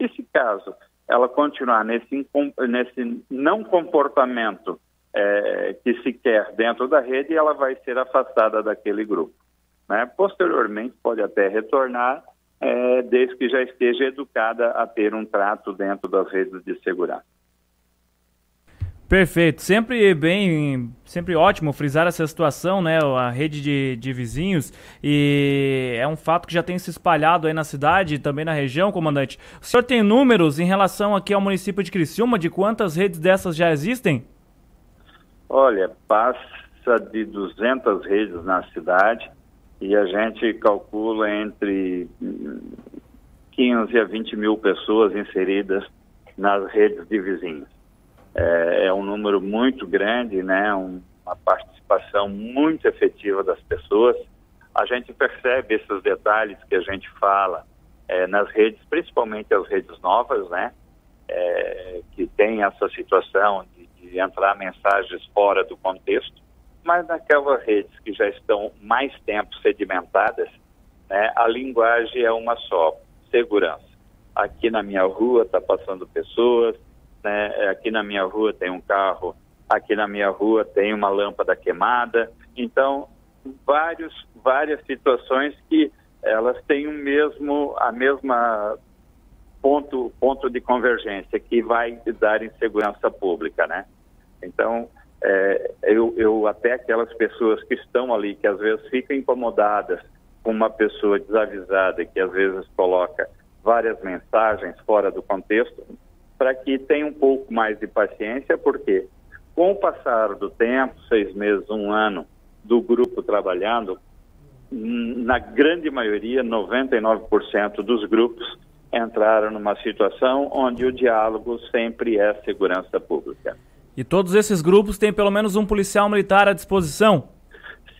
e, se caso ela continuar nesse, nesse não comportamento é, que se quer dentro da rede, ela vai ser afastada daquele grupo. Né? Posteriormente, pode até retornar é, desde que já esteja educada a ter um trato dentro das redes de segurança. Perfeito, sempre bem, sempre ótimo frisar essa situação, né? A rede de, de vizinhos e é um fato que já tem se espalhado aí na cidade e também na região, comandante. O senhor tem números em relação aqui ao município de Criciúma de quantas redes dessas já existem? Olha, passa de 200 redes na cidade e a gente calcula entre 15 a 20 mil pessoas inseridas nas redes de vizinhos. É, é um número muito grande, né? Um, uma participação muito efetiva das pessoas. A gente percebe esses detalhes que a gente fala é, nas redes, principalmente as redes novas, né? É, que tem essa situação de, de entrar mensagens fora do contexto mas naquelas redes que já estão mais tempo sedimentadas, né, a linguagem é uma só, segurança. Aqui na minha rua está passando pessoas, né, aqui na minha rua tem um carro, aqui na minha rua tem uma lâmpada queimada. Então, vários, várias situações que elas têm o mesmo, a mesma ponto, ponto de convergência que vai dar insegurança pública, né? Então, é, eu, eu, até aquelas pessoas que estão ali, que às vezes ficam incomodadas com uma pessoa desavisada que às vezes coloca várias mensagens fora do contexto, para que tenha um pouco mais de paciência, porque com o passar do tempo, seis meses, um ano, do grupo trabalhando, na grande maioria, 99% dos grupos entraram numa situação onde o diálogo sempre é segurança pública. E todos esses grupos têm pelo menos um policial militar à disposição?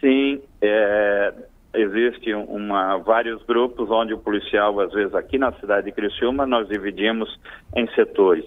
Sim, é, existe uma, vários grupos onde o policial, às vezes aqui na cidade de Criciúma, nós dividimos em setores.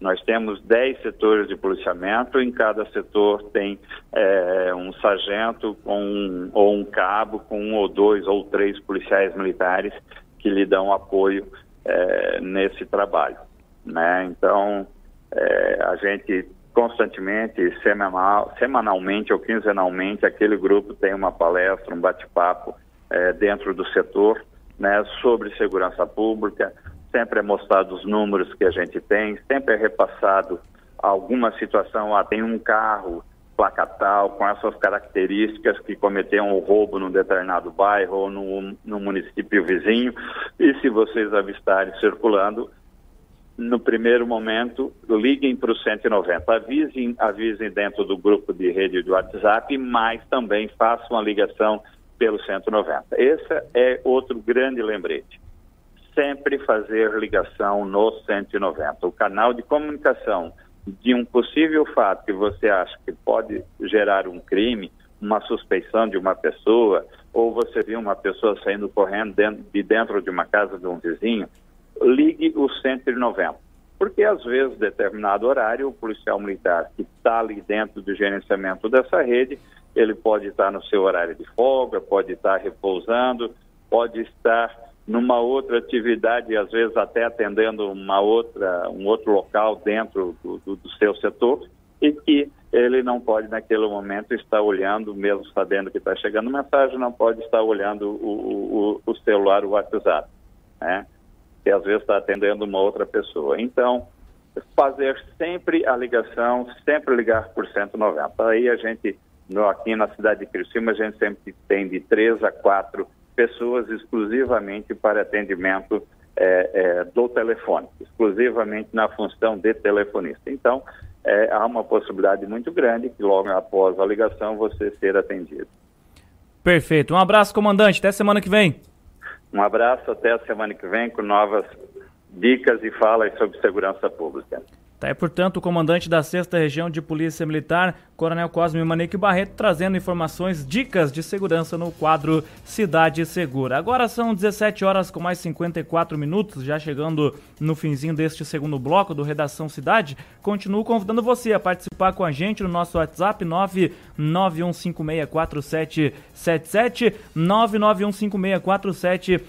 Nós temos 10 setores de policiamento, em cada setor tem é, um sargento com, ou um cabo com um ou dois ou três policiais militares que lhe dão apoio é, nesse trabalho. né? Então, é, a gente constantemente, semanal, semanalmente ou quinzenalmente, aquele grupo tem uma palestra, um bate-papo é, dentro do setor, né, sobre segurança pública, sempre é mostrado os números que a gente tem, sempre é repassado alguma situação, ah, tem um carro placa tal, com essas características que cometeu um roubo num determinado bairro ou no, no município vizinho, e se vocês avistarem circulando, no primeiro momento, liguem para o 190, avisem, avisem dentro do grupo de rede do WhatsApp, mas também façam a ligação pelo 190. Esse é outro grande lembrete. Sempre fazer ligação no 190. O canal de comunicação de um possível fato que você acha que pode gerar um crime, uma suspeição de uma pessoa, ou você viu uma pessoa saindo correndo de dentro de uma casa de um vizinho, ligue o 190. Porque às vezes, determinado horário, o policial militar que está ali dentro do gerenciamento dessa rede, ele pode estar no seu horário de folga, pode estar repousando, pode estar numa outra atividade, às vezes até atendendo uma outra, um outro local dentro do, do, do seu setor, e que ele não pode naquele momento estar olhando, mesmo sabendo que está chegando mensagem, não pode estar olhando o, o, o celular, o WhatsApp, né? Que às vezes está atendendo uma outra pessoa. Então, fazer sempre a ligação, sempre ligar por 190. Aí a gente, no, aqui na cidade de Criciúma, a gente sempre tem de três a quatro pessoas exclusivamente para atendimento é, é, do telefone, exclusivamente na função de telefonista. Então, é, há uma possibilidade muito grande que logo após a ligação você ser atendido. Perfeito. Um abraço, comandante. Até semana que vem. Um abraço. Até a semana que vem com novas dicas e falas sobre segurança pública. Tá aí, portanto, o comandante da 6 Região de Polícia Militar, Coronel Cosme Manique Barreto, trazendo informações, dicas de segurança no quadro Cidade Segura. Agora são 17 horas com mais 54 minutos, já chegando no finzinho deste segundo bloco do Redação Cidade. Continuo convidando você a participar com a gente no nosso WhatsApp 991564777, 991564777.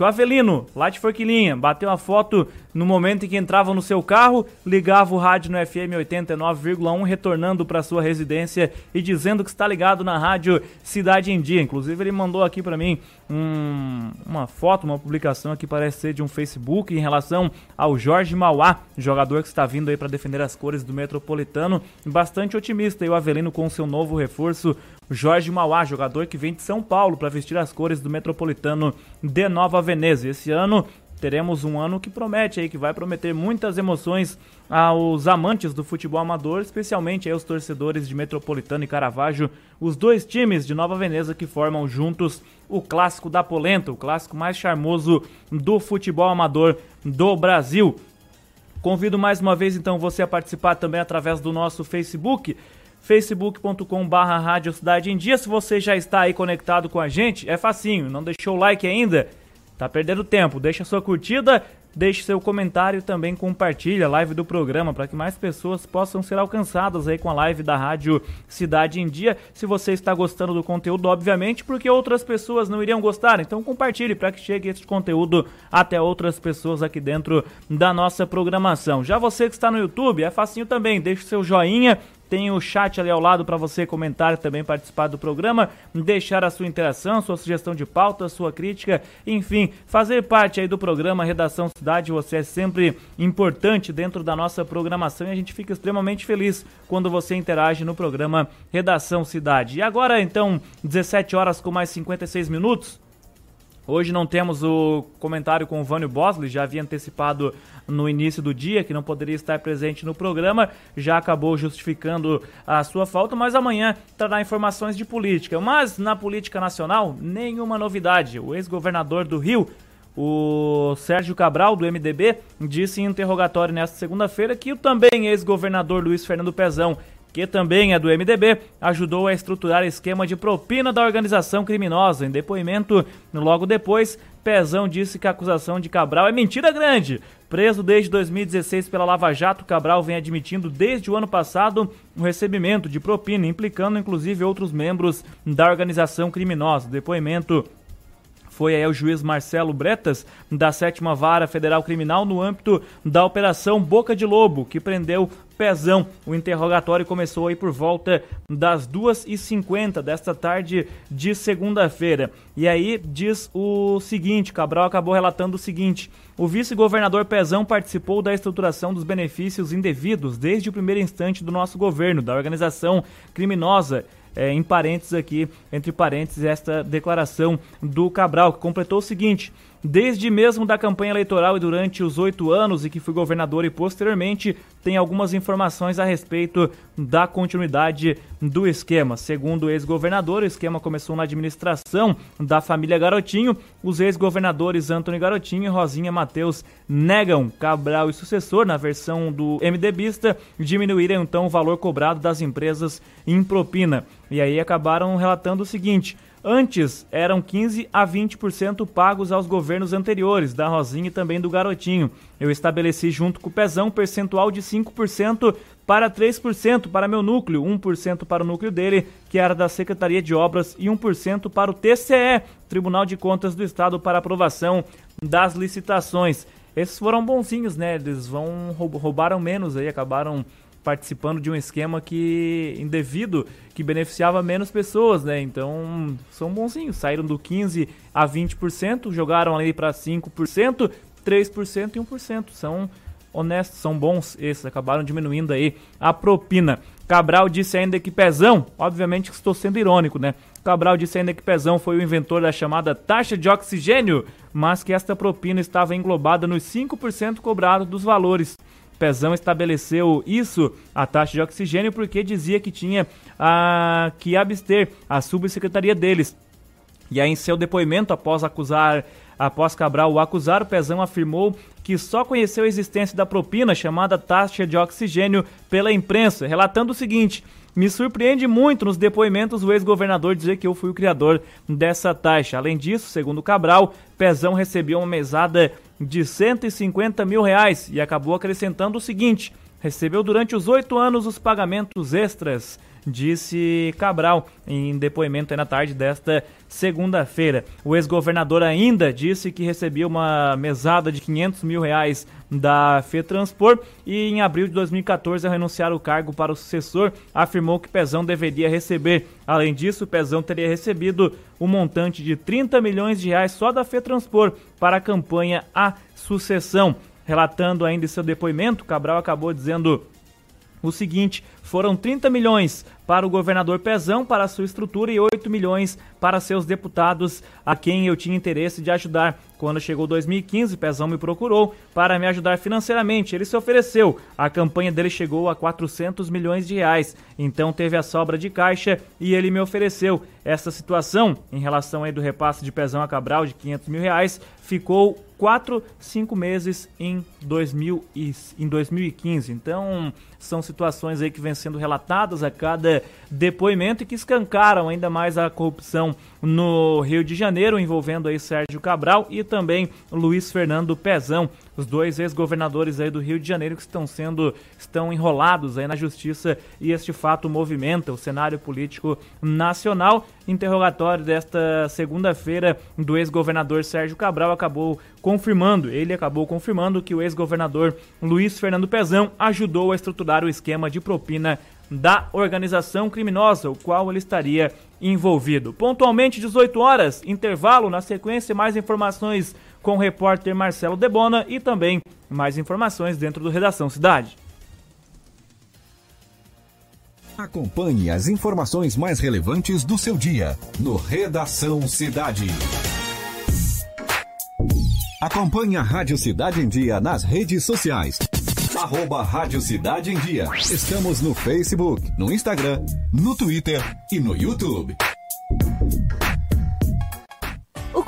O Avelino, lá de Forquilinha, bateu a foto no momento em que entrava no seu carro, ligava o rádio no FM 89,1, retornando para sua residência e dizendo que está ligado na rádio Cidade em Dia. Inclusive, ele mandou aqui para mim um, uma foto, uma publicação aqui, parece ser de um Facebook, em relação ao Jorge Mauá, jogador que está vindo aí para defender as cores do Metropolitano. Bastante otimista e o Avelino com seu novo reforço, Jorge Mauá, jogador que vem de São Paulo para vestir as cores do Metropolitano de Nova Veneza. Esse ano teremos um ano que promete aí, que vai prometer muitas emoções aos amantes do futebol amador, especialmente aos torcedores de Metropolitano e Caravaggio, os dois times de Nova Veneza que formam juntos o clássico da polenta, o clássico mais charmoso do futebol amador do Brasil. Convido mais uma vez então você a participar também através do nosso Facebook facebook.com barra Rádio Cidade em Dia. Se você já está aí conectado com a gente, é facinho, não deixou o like ainda? Tá perdendo tempo. Deixa sua curtida, deixe seu comentário e também compartilhe a live do programa para que mais pessoas possam ser alcançadas aí com a live da Rádio Cidade em Dia. Se você está gostando do conteúdo, obviamente, porque outras pessoas não iriam gostar, então compartilhe para que chegue esse conteúdo até outras pessoas aqui dentro da nossa programação. Já você que está no YouTube, é facinho também, deixe seu joinha, tem o chat ali ao lado para você comentar também participar do programa, deixar a sua interação, sua sugestão de pauta, sua crítica, enfim, fazer parte aí do programa Redação Cidade. Você é sempre importante dentro da nossa programação e a gente fica extremamente feliz quando você interage no programa Redação Cidade. E agora, então, 17 horas com mais 56 minutos. Hoje não temos o comentário com o Vânio Bosley, já havia antecipado no início do dia que não poderia estar presente no programa, já acabou justificando a sua falta, mas amanhã trará informações de política. Mas na política nacional, nenhuma novidade. O ex-governador do Rio, o Sérgio Cabral, do MDB, disse em interrogatório nesta segunda-feira que o também ex-governador Luiz Fernando Pezão que também é do MDB, ajudou a estruturar esquema de propina da organização criminosa. Em depoimento, logo depois, Pezão disse que a acusação de Cabral é mentira grande. Preso desde 2016 pela Lava Jato, Cabral vem admitindo desde o ano passado o recebimento de propina, implicando inclusive outros membros da organização criminosa. Depoimento foi aí o juiz Marcelo Bretas, da sétima vara federal criminal, no âmbito da Operação Boca de Lobo, que prendeu Pezão. O interrogatório começou aí por volta das 2h50 desta tarde de segunda-feira. E aí diz o seguinte: Cabral acabou relatando o seguinte. O vice-governador Pezão participou da estruturação dos benefícios indevidos desde o primeiro instante do nosso governo, da organização criminosa é, em parênteses aqui, entre parênteses, esta declaração do Cabral, que completou o seguinte: Desde mesmo da campanha eleitoral e durante os oito anos em que fui governador e posteriormente, tem algumas informações a respeito da continuidade do esquema. Segundo o ex-governador, o esquema começou na administração da família Garotinho. Os ex-governadores Antônio Garotinho e Rosinha Mateus negam Cabral e sucessor, na versão do MDBista, diminuíram então o valor cobrado das empresas em propina. E aí acabaram relatando o seguinte. Antes eram 15 a 20% pagos aos governos anteriores, da Rosinha e também do Garotinho. Eu estabeleci junto com o Pezão um percentual de 5% para 3% para meu núcleo, 1% para o núcleo dele, que era da Secretaria de Obras, e 1% para o TCE, Tribunal de Contas do Estado, para aprovação das licitações. Esses foram bonzinhos, né? Eles vão roubaram menos aí, acabaram participando de um esquema que indevido que beneficiava menos pessoas, né? Então, são bonzinhos, saíram do 15 a 20%, jogaram ali para 5%, 3% e 1%. São honestos, são bons esses, acabaram diminuindo aí a propina. Cabral disse ainda que Pezão, obviamente que estou sendo irônico, né? Cabral disse ainda que Pezão foi o inventor da chamada taxa de oxigênio, mas que esta propina estava englobada nos 5% cobrados dos valores. Pezão estabeleceu isso, a taxa de oxigênio, porque dizia que tinha a, que abster a subsecretaria deles. E aí, em seu depoimento, após acusar, após Cabral o acusar, o Pezão afirmou que só conheceu a existência da propina chamada taxa de oxigênio pela imprensa, relatando o seguinte: me surpreende muito nos depoimentos o ex-governador dizer que eu fui o criador dessa taxa. Além disso, segundo Cabral, Pezão recebeu uma mesada de 150 mil reais e acabou acrescentando o seguinte: recebeu durante os oito anos os pagamentos extras disse Cabral em depoimento na tarde desta segunda-feira. O ex-governador ainda disse que recebia uma mesada de 500 mil reais da FETranspor e em abril de 2014, ao renunciar o cargo para o sucessor, afirmou que Pezão deveria receber. Além disso, Pezão teria recebido um montante de 30 milhões de reais só da FETranspor para a campanha A Sucessão. Relatando ainda seu depoimento, Cabral acabou dizendo o seguinte: foram 30 milhões para o governador Pezão, para a sua estrutura, e 8 milhões para seus deputados, a quem eu tinha interesse de ajudar. Quando chegou 2015, Pezão me procurou para me ajudar financeiramente. Ele se ofereceu. A campanha dele chegou a 400 milhões de reais. Então teve a sobra de caixa e ele me ofereceu. Essa situação, em relação aí do repasse de Pezão a Cabral de 500 mil reais, ficou 4, 5 meses em, 2000 e, em 2015. Então, são situações aí que vêm sendo relatadas a cada depoimento e que escancaram ainda mais a corrupção no Rio de Janeiro, envolvendo aí Sérgio Cabral e também Luiz Fernando Pezão, os dois ex-governadores aí do Rio de Janeiro que estão sendo estão enrolados aí na justiça e este fato movimenta o cenário político nacional. Interrogatório desta segunda-feira do ex-governador Sérgio Cabral acabou confirmando, ele acabou confirmando que o ex-governador Luiz Fernando Pezão ajudou a estruturar o esquema de propina da organização criminosa, o qual ele estaria envolvido. Pontualmente 18 horas, intervalo, na sequência mais informações com o repórter Marcelo Debona e também mais informações dentro do Redação Cidade. Acompanhe as informações mais relevantes do seu dia no Redação Cidade. Acompanhe a Rádio Cidade em Dia nas redes sociais arroba Rádio Cidade em Dia. Estamos no Facebook, no Instagram, no Twitter e no YouTube.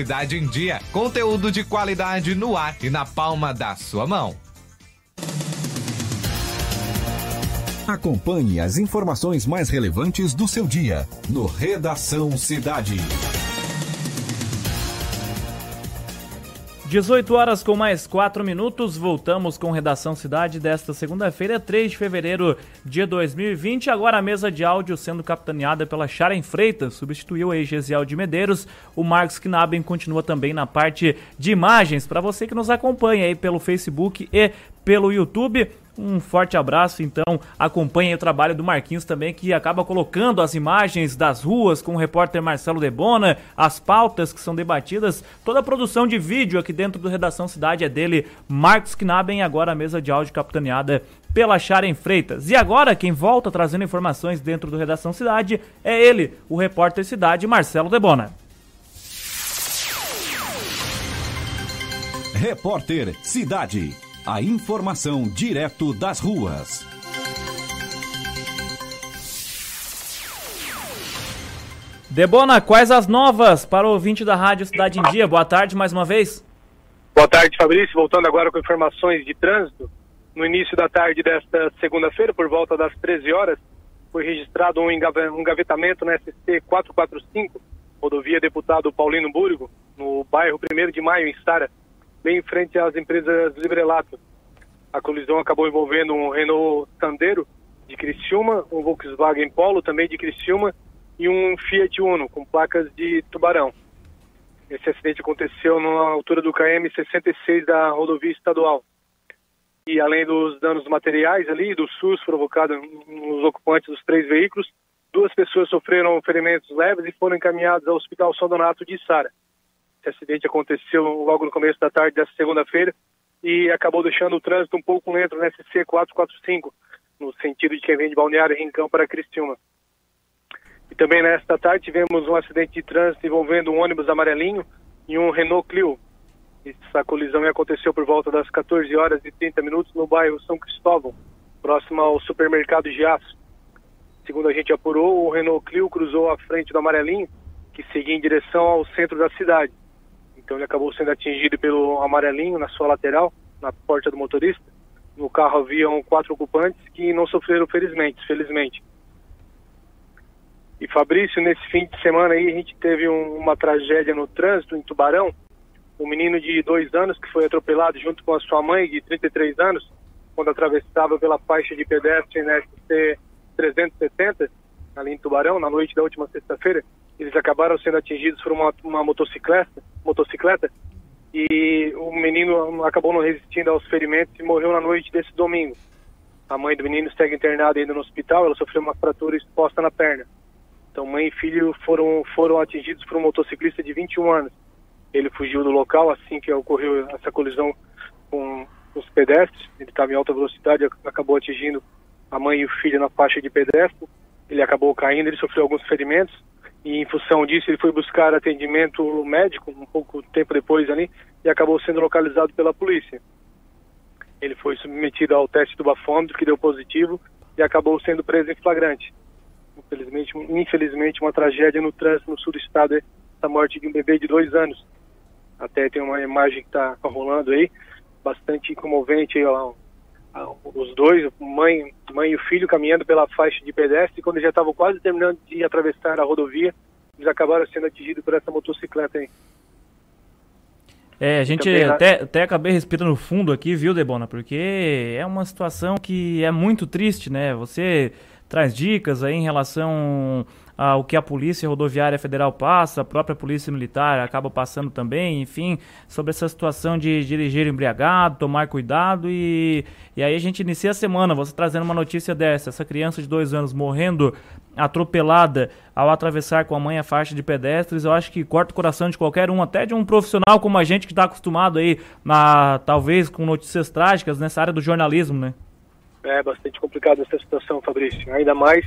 Cidade em Dia. Conteúdo de qualidade no ar e na palma da sua mão. Acompanhe as informações mais relevantes do seu dia no Redação Cidade. 18 horas com mais 4 minutos, voltamos com Redação Cidade desta segunda-feira, 3 de fevereiro de 2020. Agora a mesa de áudio sendo capitaneada pela Sharon Freitas, substituiu a Gesiel de Medeiros. O Marcos Knaben continua também na parte de imagens, para você que nos acompanha aí pelo Facebook e pelo YouTube. Um forte abraço, então acompanhe o trabalho do Marquinhos também, que acaba colocando as imagens das ruas com o repórter Marcelo Debona, as pautas que são debatidas, toda a produção de vídeo aqui dentro do Redação Cidade é dele, Marcos Knaben, agora a mesa de áudio capitaneada pela Sharon Freitas. E agora quem volta trazendo informações dentro do Redação Cidade é ele, o repórter Cidade, Marcelo Debona. Repórter Cidade. A informação direto das ruas. Debona, quais as novas para o ouvinte da Rádio Cidade em Dia? Boa tarde mais uma vez. Boa tarde, Fabrício. Voltando agora com informações de trânsito. No início da tarde desta segunda-feira, por volta das 13 horas, foi registrado um engavetamento na SC 445, rodovia Deputado Paulino Burgo, no bairro 1 de Maio, em Sara bem em frente às empresas Librelato. A colisão acabou envolvendo um Renault Sandero de Criciúma, um Volkswagen Polo também de Criciúma e um Fiat Uno com placas de Tubarão. Esse acidente aconteceu na altura do KM 66 da rodovia estadual. E além dos danos materiais ali, do SUS provocado nos ocupantes dos três veículos, duas pessoas sofreram ferimentos leves e foram encaminhadas ao Hospital São Donato de Sara. Esse acidente aconteceu logo no começo da tarde dessa segunda-feira e acabou deixando o trânsito um pouco lento no SC 445, no sentido de quem vem de Balneário Rincão para Criciúma. E também nesta tarde tivemos um acidente de trânsito envolvendo um ônibus amarelinho e um Renault Clio. Essa colisão aconteceu por volta das 14 horas e 30 minutos no bairro São Cristóvão, próximo ao supermercado Giaço. Segundo a gente apurou, o Renault Clio cruzou a frente do amarelinho, que seguia em direção ao centro da cidade. Então ele acabou sendo atingido pelo amarelinho na sua lateral, na porta do motorista. No carro haviam quatro ocupantes que não sofreram felizmente, felizmente. E Fabrício, nesse fim de semana aí a gente teve um, uma tragédia no trânsito em Tubarão. Um menino de dois anos que foi atropelado junto com a sua mãe de 33 anos, quando atravessava pela faixa de pedestre na SC 370, ali em Tubarão, na noite da última sexta-feira, eles acabaram sendo atingidos por uma, uma motocicleta, motocicleta e o menino acabou não resistindo aos ferimentos e morreu na noite desse domingo. A mãe do menino segue internada ainda no hospital, ela sofreu uma fratura exposta na perna. Então, mãe e filho foram, foram atingidos por um motociclista de 21 anos. Ele fugiu do local assim que ocorreu essa colisão com os pedestres. Ele estava em alta velocidade, acabou atingindo a mãe e o filho na faixa de pedestre. Ele acabou caindo, ele sofreu alguns ferimentos e em função disso ele foi buscar atendimento médico um pouco tempo depois ali e acabou sendo localizado pela polícia. Ele foi submetido ao teste do bafômetro que deu positivo e acabou sendo preso em flagrante. Infelizmente, infelizmente uma tragédia no trânsito no sul do estado, essa morte de um bebê de dois anos. Até tem uma imagem que está rolando aí, bastante comovente aí, ó, os dois, mãe, mãe e o filho, caminhando pela faixa de pedestre. Quando já estavam quase terminando de atravessar a rodovia, eles acabaram sendo atingidos por essa motocicleta aí. É, a gente Também, até, até acabei respirando fundo aqui, viu, Debona? Porque é uma situação que é muito triste, né? Você traz dicas aí em relação ah, o que a Polícia Rodoviária Federal passa, a própria Polícia Militar acaba passando também, enfim, sobre essa situação de dirigir embriagado, tomar cuidado e, e aí a gente inicia a semana, você trazendo uma notícia dessa, essa criança de dois anos morrendo atropelada ao atravessar com a mãe a faixa de pedestres, eu acho que corta o coração de qualquer um, até de um profissional como a gente que está acostumado aí, na, talvez com notícias trágicas nessa área do jornalismo, né? É bastante complicado essa situação, Fabrício. Ainda mais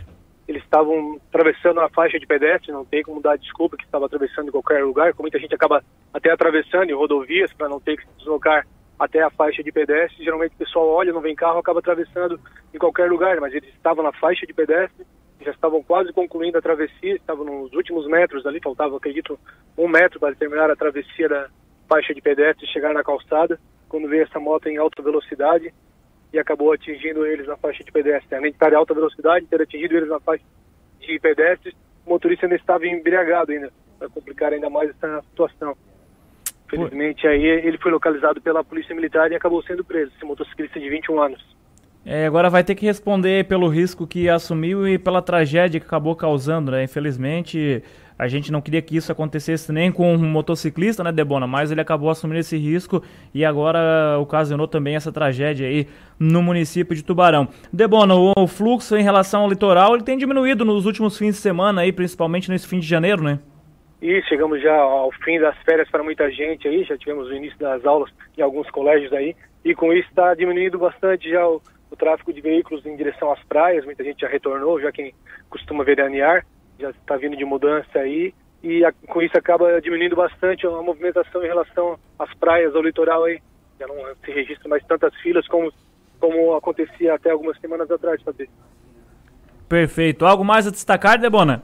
eles estavam atravessando a faixa de pedestre, não tem como dar desculpa que estava atravessando em qualquer lugar, muita gente acaba até atravessando em rodovias para não ter que se deslocar até a faixa de pedestre. Geralmente o pessoal olha, não vem carro, acaba atravessando em qualquer lugar, mas eles estavam na faixa de pedestre, já estavam quase concluindo a travessia, estavam nos últimos metros ali, faltava, acredito, um metro para terminar a travessia da faixa de pedestre e chegar na calçada, quando veio essa moto em alta velocidade e acabou atingindo eles na faixa de pedestre. Além de estar em alta velocidade, ter atingido eles na faixa de pedestres, o motorista ainda estava embriagado ainda, para complicar ainda mais essa situação. Felizmente aí ele foi localizado pela polícia militar e acabou sendo preso, esse motociclista de 21 anos. É, agora vai ter que responder pelo risco que assumiu e pela tragédia que acabou causando, né? Infelizmente, a gente não queria que isso acontecesse nem com um motociclista, né, Debona? Mas ele acabou assumindo esse risco e agora ocasionou também essa tragédia aí no município de Tubarão. Debona, o fluxo em relação ao litoral, ele tem diminuído nos últimos fins de semana aí, principalmente nesse fim de janeiro, né? E chegamos já ao fim das férias para muita gente aí, já tivemos o início das aulas em alguns colégios aí, e com isso está diminuindo bastante já o, o tráfego de veículos em direção às praias, muita gente já retornou, já quem costuma veranear, já está vindo de mudança aí, e a, com isso acaba diminuindo bastante a movimentação em relação às praias, ao litoral aí. Já não se registra mais tantas filas como, como acontecia até algumas semanas atrás, Fabrício. Perfeito. Algo mais a destacar, Debona?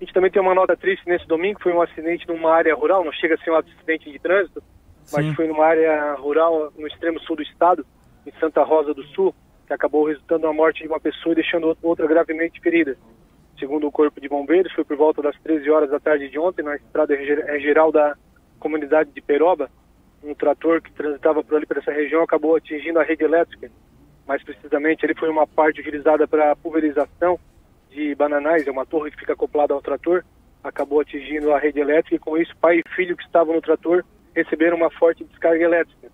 A gente também tem uma nota triste nesse domingo, foi um acidente numa área rural, não chega a ser um acidente de trânsito, mas Sim. foi numa área rural no extremo sul do estado, em Santa Rosa do Sul, que acabou resultando na morte de uma pessoa e deixando outra gravemente ferida. Segundo o Corpo de Bombeiros, foi por volta das 13 horas da tarde de ontem, na estrada geral da comunidade de Peroba, um trator que transitava por ali, por essa região, acabou atingindo a rede elétrica. Mais precisamente, ele foi uma parte utilizada para pulverização de bananais, é uma torre que fica acoplada ao trator, acabou atingindo a rede elétrica e com isso pai e filho que estavam no trator receberam uma forte descarga elétrica.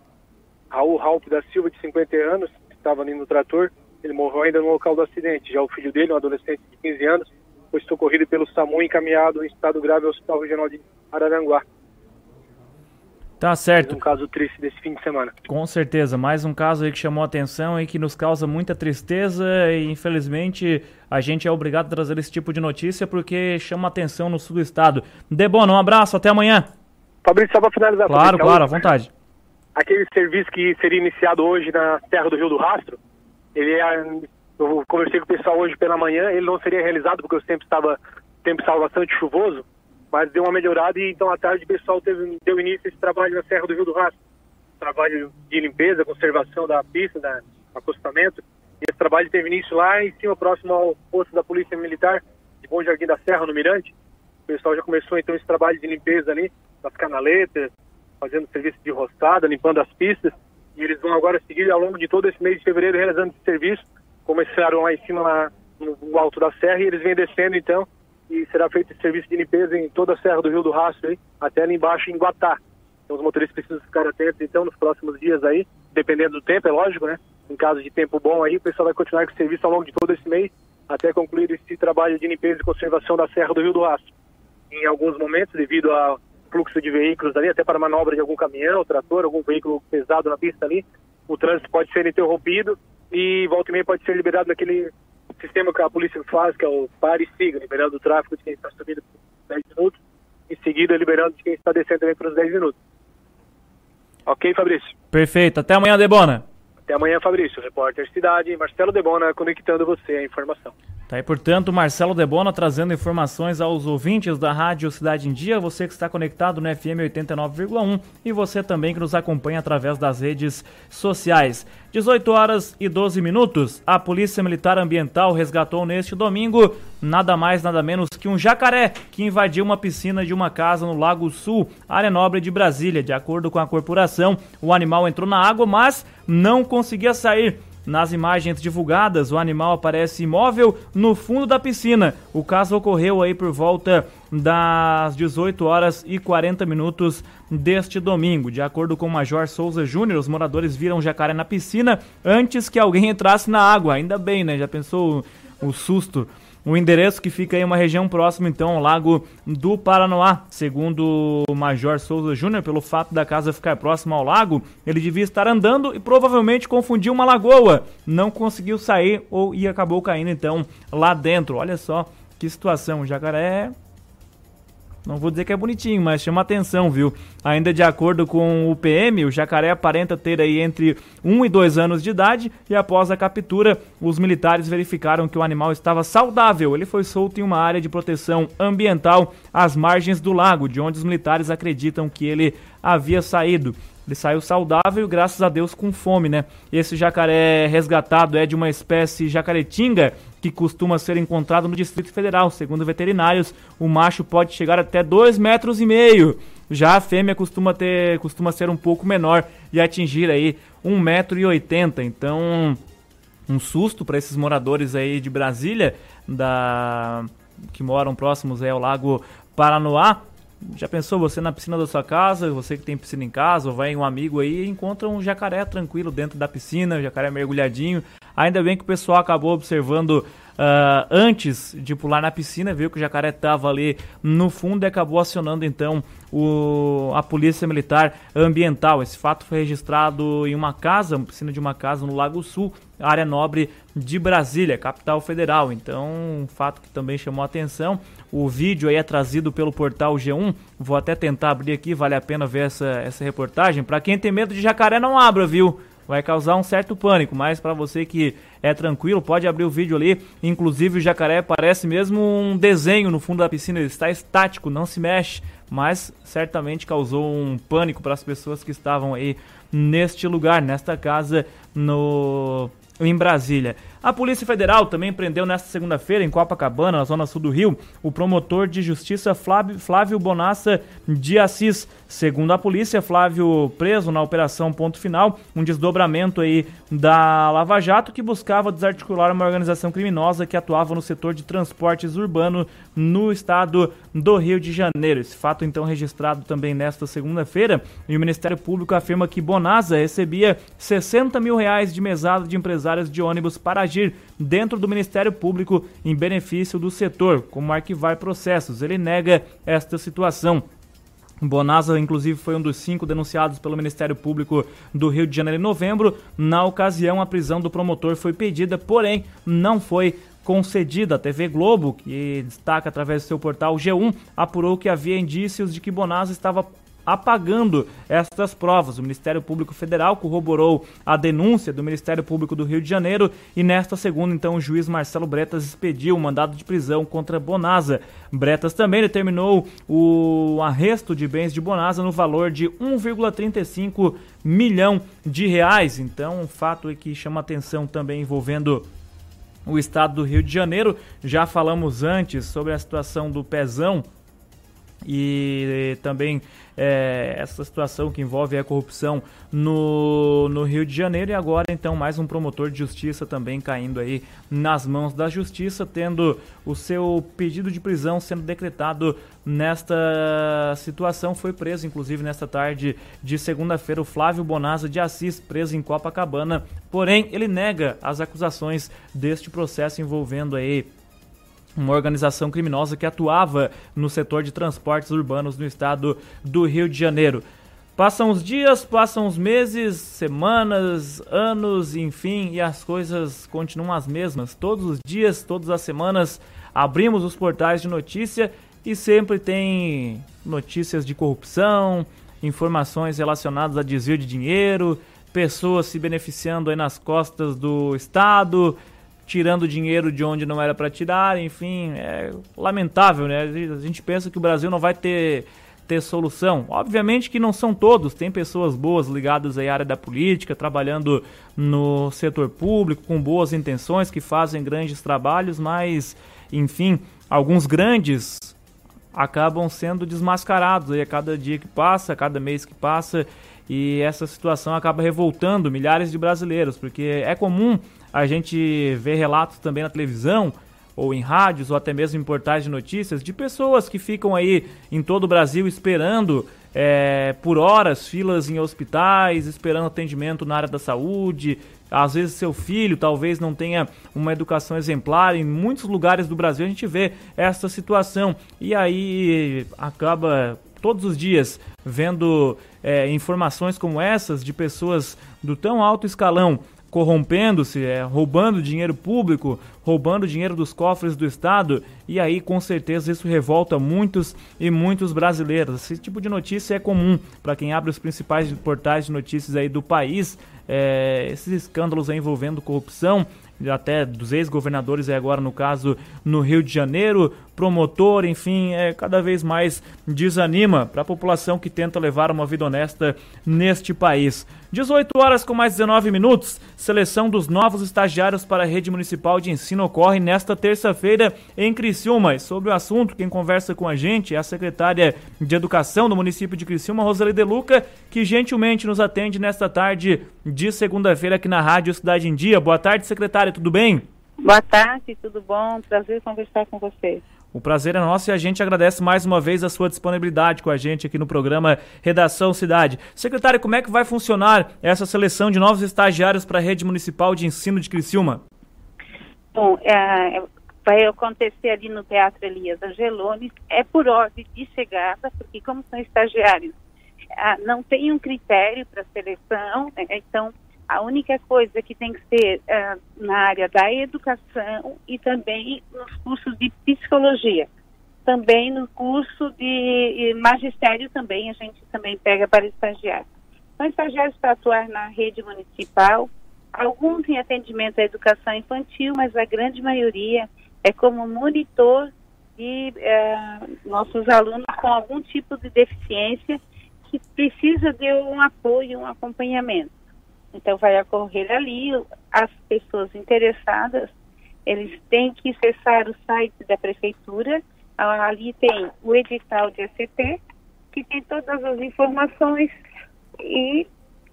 Raul Raup da Silva, de 50 anos, estava ali no trator, ele morreu ainda no local do acidente. Já o filho dele, um adolescente de 15 anos, foi socorrido pelo SAMU e encaminhado em estado grave ao Hospital Regional de Araranguá. Tá certo. Um caso triste desse fim de semana. Com certeza, mais um caso aí que chamou atenção e que nos causa muita tristeza e infelizmente a gente é obrigado a trazer esse tipo de notícia porque chama atenção no sul do estado. Debona, um abraço, até amanhã. Fabrício, só para finalizar. Claro, claro, à vontade aquele serviço que seria iniciado hoje na Terra do Rio do Rastro, ele é, eu conversei com o pessoal hoje pela manhã, ele não seria realizado porque o tempo estava, tempo estava bastante chuvoso, mas deu uma melhorada e então à tarde o pessoal teve, deu início esse trabalho na Serra do Rio do Rastro. Trabalho de limpeza, conservação da pista, da acostamento. E esse trabalho teve início lá em cima, próximo ao posto da Polícia Militar, de Bom Jardim da Serra, no Mirante. O pessoal já começou então esse trabalho de limpeza ali, das canaletas, fazendo serviço de roçada, limpando as pistas. E eles vão agora seguir ao longo de todo esse mês de fevereiro realizando esse serviço. Começaram lá em cima, lá no alto da serra, e eles vêm descendo então, e será feito esse serviço de limpeza em toda a serra do Rio do Rastro, aí, até ali embaixo em Guatá. Então os motoristas precisam ficar atentos então nos próximos dias aí, dependendo do tempo, é lógico, né? Em caso de tempo bom aí, o pessoal vai continuar com o serviço ao longo de todo esse mês, até concluir esse trabalho de limpeza e conservação da serra do Rio do Rastro. Em alguns momentos, devido ao fluxo de veículos ali, até para manobra de algum caminhão, trator, algum veículo pesado na pista ali, o trânsito pode ser interrompido e volta e meia pode ser liberado naquele sistema que a polícia faz, que é o pare e siga, liberando o tráfego de quem está subindo por 10 minutos, em seguida liberando de quem está descendo também por 10 minutos. Ok, Fabrício? Perfeito. Até amanhã, Debona. Até amanhã, Fabrício. Repórter Cidade, Marcelo Debona conectando você a informação. Tá aí, portanto, Marcelo Debona trazendo informações aos ouvintes da Rádio Cidade em Dia, você que está conectado no FM 89,1 e você também que nos acompanha através das redes sociais. 18 horas e 12 minutos, a Polícia Militar Ambiental resgatou neste domingo nada mais nada menos que um jacaré que invadiu uma piscina de uma casa no Lago Sul, área nobre de Brasília. De acordo com a corporação, o animal entrou na água, mas não conseguia sair. Nas imagens divulgadas, o animal aparece imóvel no fundo da piscina. O caso ocorreu aí por volta das 18 horas e 40 minutos deste domingo. De acordo com o Major Souza Júnior, os moradores viram o jacaré na piscina antes que alguém entrasse na água. Ainda bem, né? Já pensou o, susto? O endereço que fica em uma região próxima, então, ao Lago do Paranoá. Segundo o Major Souza Júnior, pelo fato da casa ficar próxima ao lago, ele devia estar andando e provavelmente confundiu uma lagoa. Não conseguiu sair ou e acabou caindo, então, lá dentro. Olha só que situação. O jacaré não vou dizer que é bonitinho, mas chama atenção, viu? Ainda de acordo com o PM, o jacaré aparenta ter aí entre 1 e 2 anos de idade e após a captura, os militares verificaram que o animal estava saudável. Ele foi solto em uma área de proteção ambiental às margens do lago, de onde os militares acreditam que ele havia saído. Ele saiu saudável e, graças a Deus, com fome, né? Esse jacaré resgatado é de uma espécie jacaretinga que costuma ser encontrado no Distrito Federal. Segundo veterinários, o macho pode chegar até 2 metros e meio. Já a fêmea costuma, ter, costuma ser um pouco menor e atingir aí 1,80 metro. E 80. Então, um susto para esses moradores aí de Brasília, da que moram próximos aí ao Lago Paranoá. Já pensou você na piscina da sua casa, você que tem piscina em casa, ou vai um amigo aí e encontra um jacaré tranquilo dentro da piscina, um jacaré mergulhadinho. Ainda bem que o pessoal acabou observando Uh, antes de pular na piscina, viu que o jacaré estava ali no fundo e acabou acionando então o, a Polícia Militar Ambiental. Esse fato foi registrado em uma casa, uma piscina de uma casa no Lago Sul, área nobre de Brasília, capital federal. Então, um fato que também chamou a atenção. O vídeo aí é trazido pelo portal G1. Vou até tentar abrir aqui, vale a pena ver essa, essa reportagem. Para quem tem medo de jacaré, não abra, viu? Vai causar um certo pânico, mas para você que é tranquilo, pode abrir o vídeo ali. Inclusive o jacaré parece mesmo um desenho no fundo da piscina, ele está estático, não se mexe, mas certamente causou um pânico para as pessoas que estavam aí neste lugar, nesta casa no em Brasília. A Polícia Federal também prendeu nesta segunda-feira, em Copacabana, na zona sul do Rio, o promotor de justiça Flávio, Bonassa de Assis. Segundo a polícia, Flávio preso na Operação Ponto Final, um desdobramento aí da Lava Jato que buscava desarticular uma organização criminosa que atuava no setor de transportes urbano no estado do Rio de Janeiro. Esse fato então registrado também nesta segunda-feira e o Ministério Público afirma que Bonassa recebia 60 mil reais de mesada de empresários de ônibus para agir dentro do Ministério Público em benefício do setor, como arquivar processos. Ele nega esta situação. Bonasa, inclusive, foi um dos cinco denunciados pelo Ministério Público do Rio de Janeiro em novembro. Na ocasião, a prisão do promotor foi pedida, porém, não foi concedida. A TV Globo, que destaca através do seu portal G1, apurou que havia indícios de que Bonasa estava apagando estas provas. O Ministério Público Federal corroborou a denúncia do Ministério Público do Rio de Janeiro e nesta segunda, então, o juiz Marcelo Bretas expediu um mandado de prisão contra Bonasa. Bretas também determinou o arresto de bens de Bonasa no valor de 1,35 milhão de reais. Então, um fato que chama atenção também envolvendo o estado do Rio de Janeiro. Já falamos antes sobre a situação do Pezão, e também é, essa situação que envolve a corrupção no, no Rio de Janeiro e agora então mais um promotor de justiça também caindo aí nas mãos da justiça, tendo o seu pedido de prisão sendo decretado nesta situação. Foi preso, inclusive, nesta tarde de segunda-feira, o Flávio Bonasa de Assis, preso em Copacabana. Porém, ele nega as acusações deste processo envolvendo aí uma organização criminosa que atuava no setor de transportes urbanos no estado do Rio de Janeiro. Passam os dias, passam os meses, semanas, anos, enfim, e as coisas continuam as mesmas. Todos os dias, todas as semanas, abrimos os portais de notícia e sempre tem notícias de corrupção, informações relacionadas a desvio de dinheiro, pessoas se beneficiando aí nas costas do Estado, tirando dinheiro de onde não era para tirar, enfim, é lamentável, né? A gente pensa que o Brasil não vai ter ter solução. Obviamente que não são todos, tem pessoas boas ligadas à área da política, trabalhando no setor público, com boas intenções, que fazem grandes trabalhos, mas, enfim, alguns grandes acabam sendo desmascarados aí a cada dia que passa, a cada mês que passa, e essa situação acaba revoltando milhares de brasileiros, porque é comum a gente vê relatos também na televisão ou em rádios ou até mesmo em portais de notícias de pessoas que ficam aí em todo o Brasil esperando é, por horas filas em hospitais, esperando atendimento na área da saúde. Às vezes seu filho talvez não tenha uma educação exemplar. Em muitos lugares do Brasil a gente vê essa situação e aí acaba todos os dias vendo é, informações como essas de pessoas do tão alto escalão corrompendo-se, é, roubando dinheiro público, roubando dinheiro dos cofres do Estado, e aí com certeza isso revolta muitos e muitos brasileiros. Esse tipo de notícia é comum para quem abre os principais portais de notícias aí do país, é, esses escândalos envolvendo corrupção, até dos ex-governadores, e agora no caso no Rio de Janeiro, promotor, enfim, é, cada vez mais desanima para a população que tenta levar uma vida honesta neste país. 18 horas com mais 19 minutos. Seleção dos novos estagiários para a rede municipal de ensino ocorre nesta terça-feira em Criciúma. E sobre o assunto, quem conversa com a gente é a secretária de Educação do município de Criciúma, Roseli De Luca, que gentilmente nos atende nesta tarde de segunda-feira aqui na Rádio Cidade em Dia. Boa tarde, secretária, tudo bem? Boa tarde, tudo bom? Prazer conversar com você. O prazer é nosso e a gente agradece mais uma vez a sua disponibilidade com a gente aqui no programa Redação Cidade. Secretário, como é que vai funcionar essa seleção de novos estagiários para a rede municipal de ensino de Criciúma? Bom, é, vai acontecer ali no Teatro Elias Angeloni, é por ordem de chegada, porque como são estagiários, ah, não tem um critério para seleção, né? então a única coisa que tem que ser uh, na área da educação e também nos cursos de psicologia. Também no curso de magistério também, a gente também pega para estagiários. São estagiários para atuar na rede municipal, alguns em atendimento à educação infantil, mas a grande maioria é como monitor de uh, nossos alunos com algum tipo de deficiência que precisa de um apoio, um acompanhamento. Então vai ocorrer ali, as pessoas interessadas, eles têm que acessar o site da prefeitura, ali tem o edital de ACT, que tem todas as informações e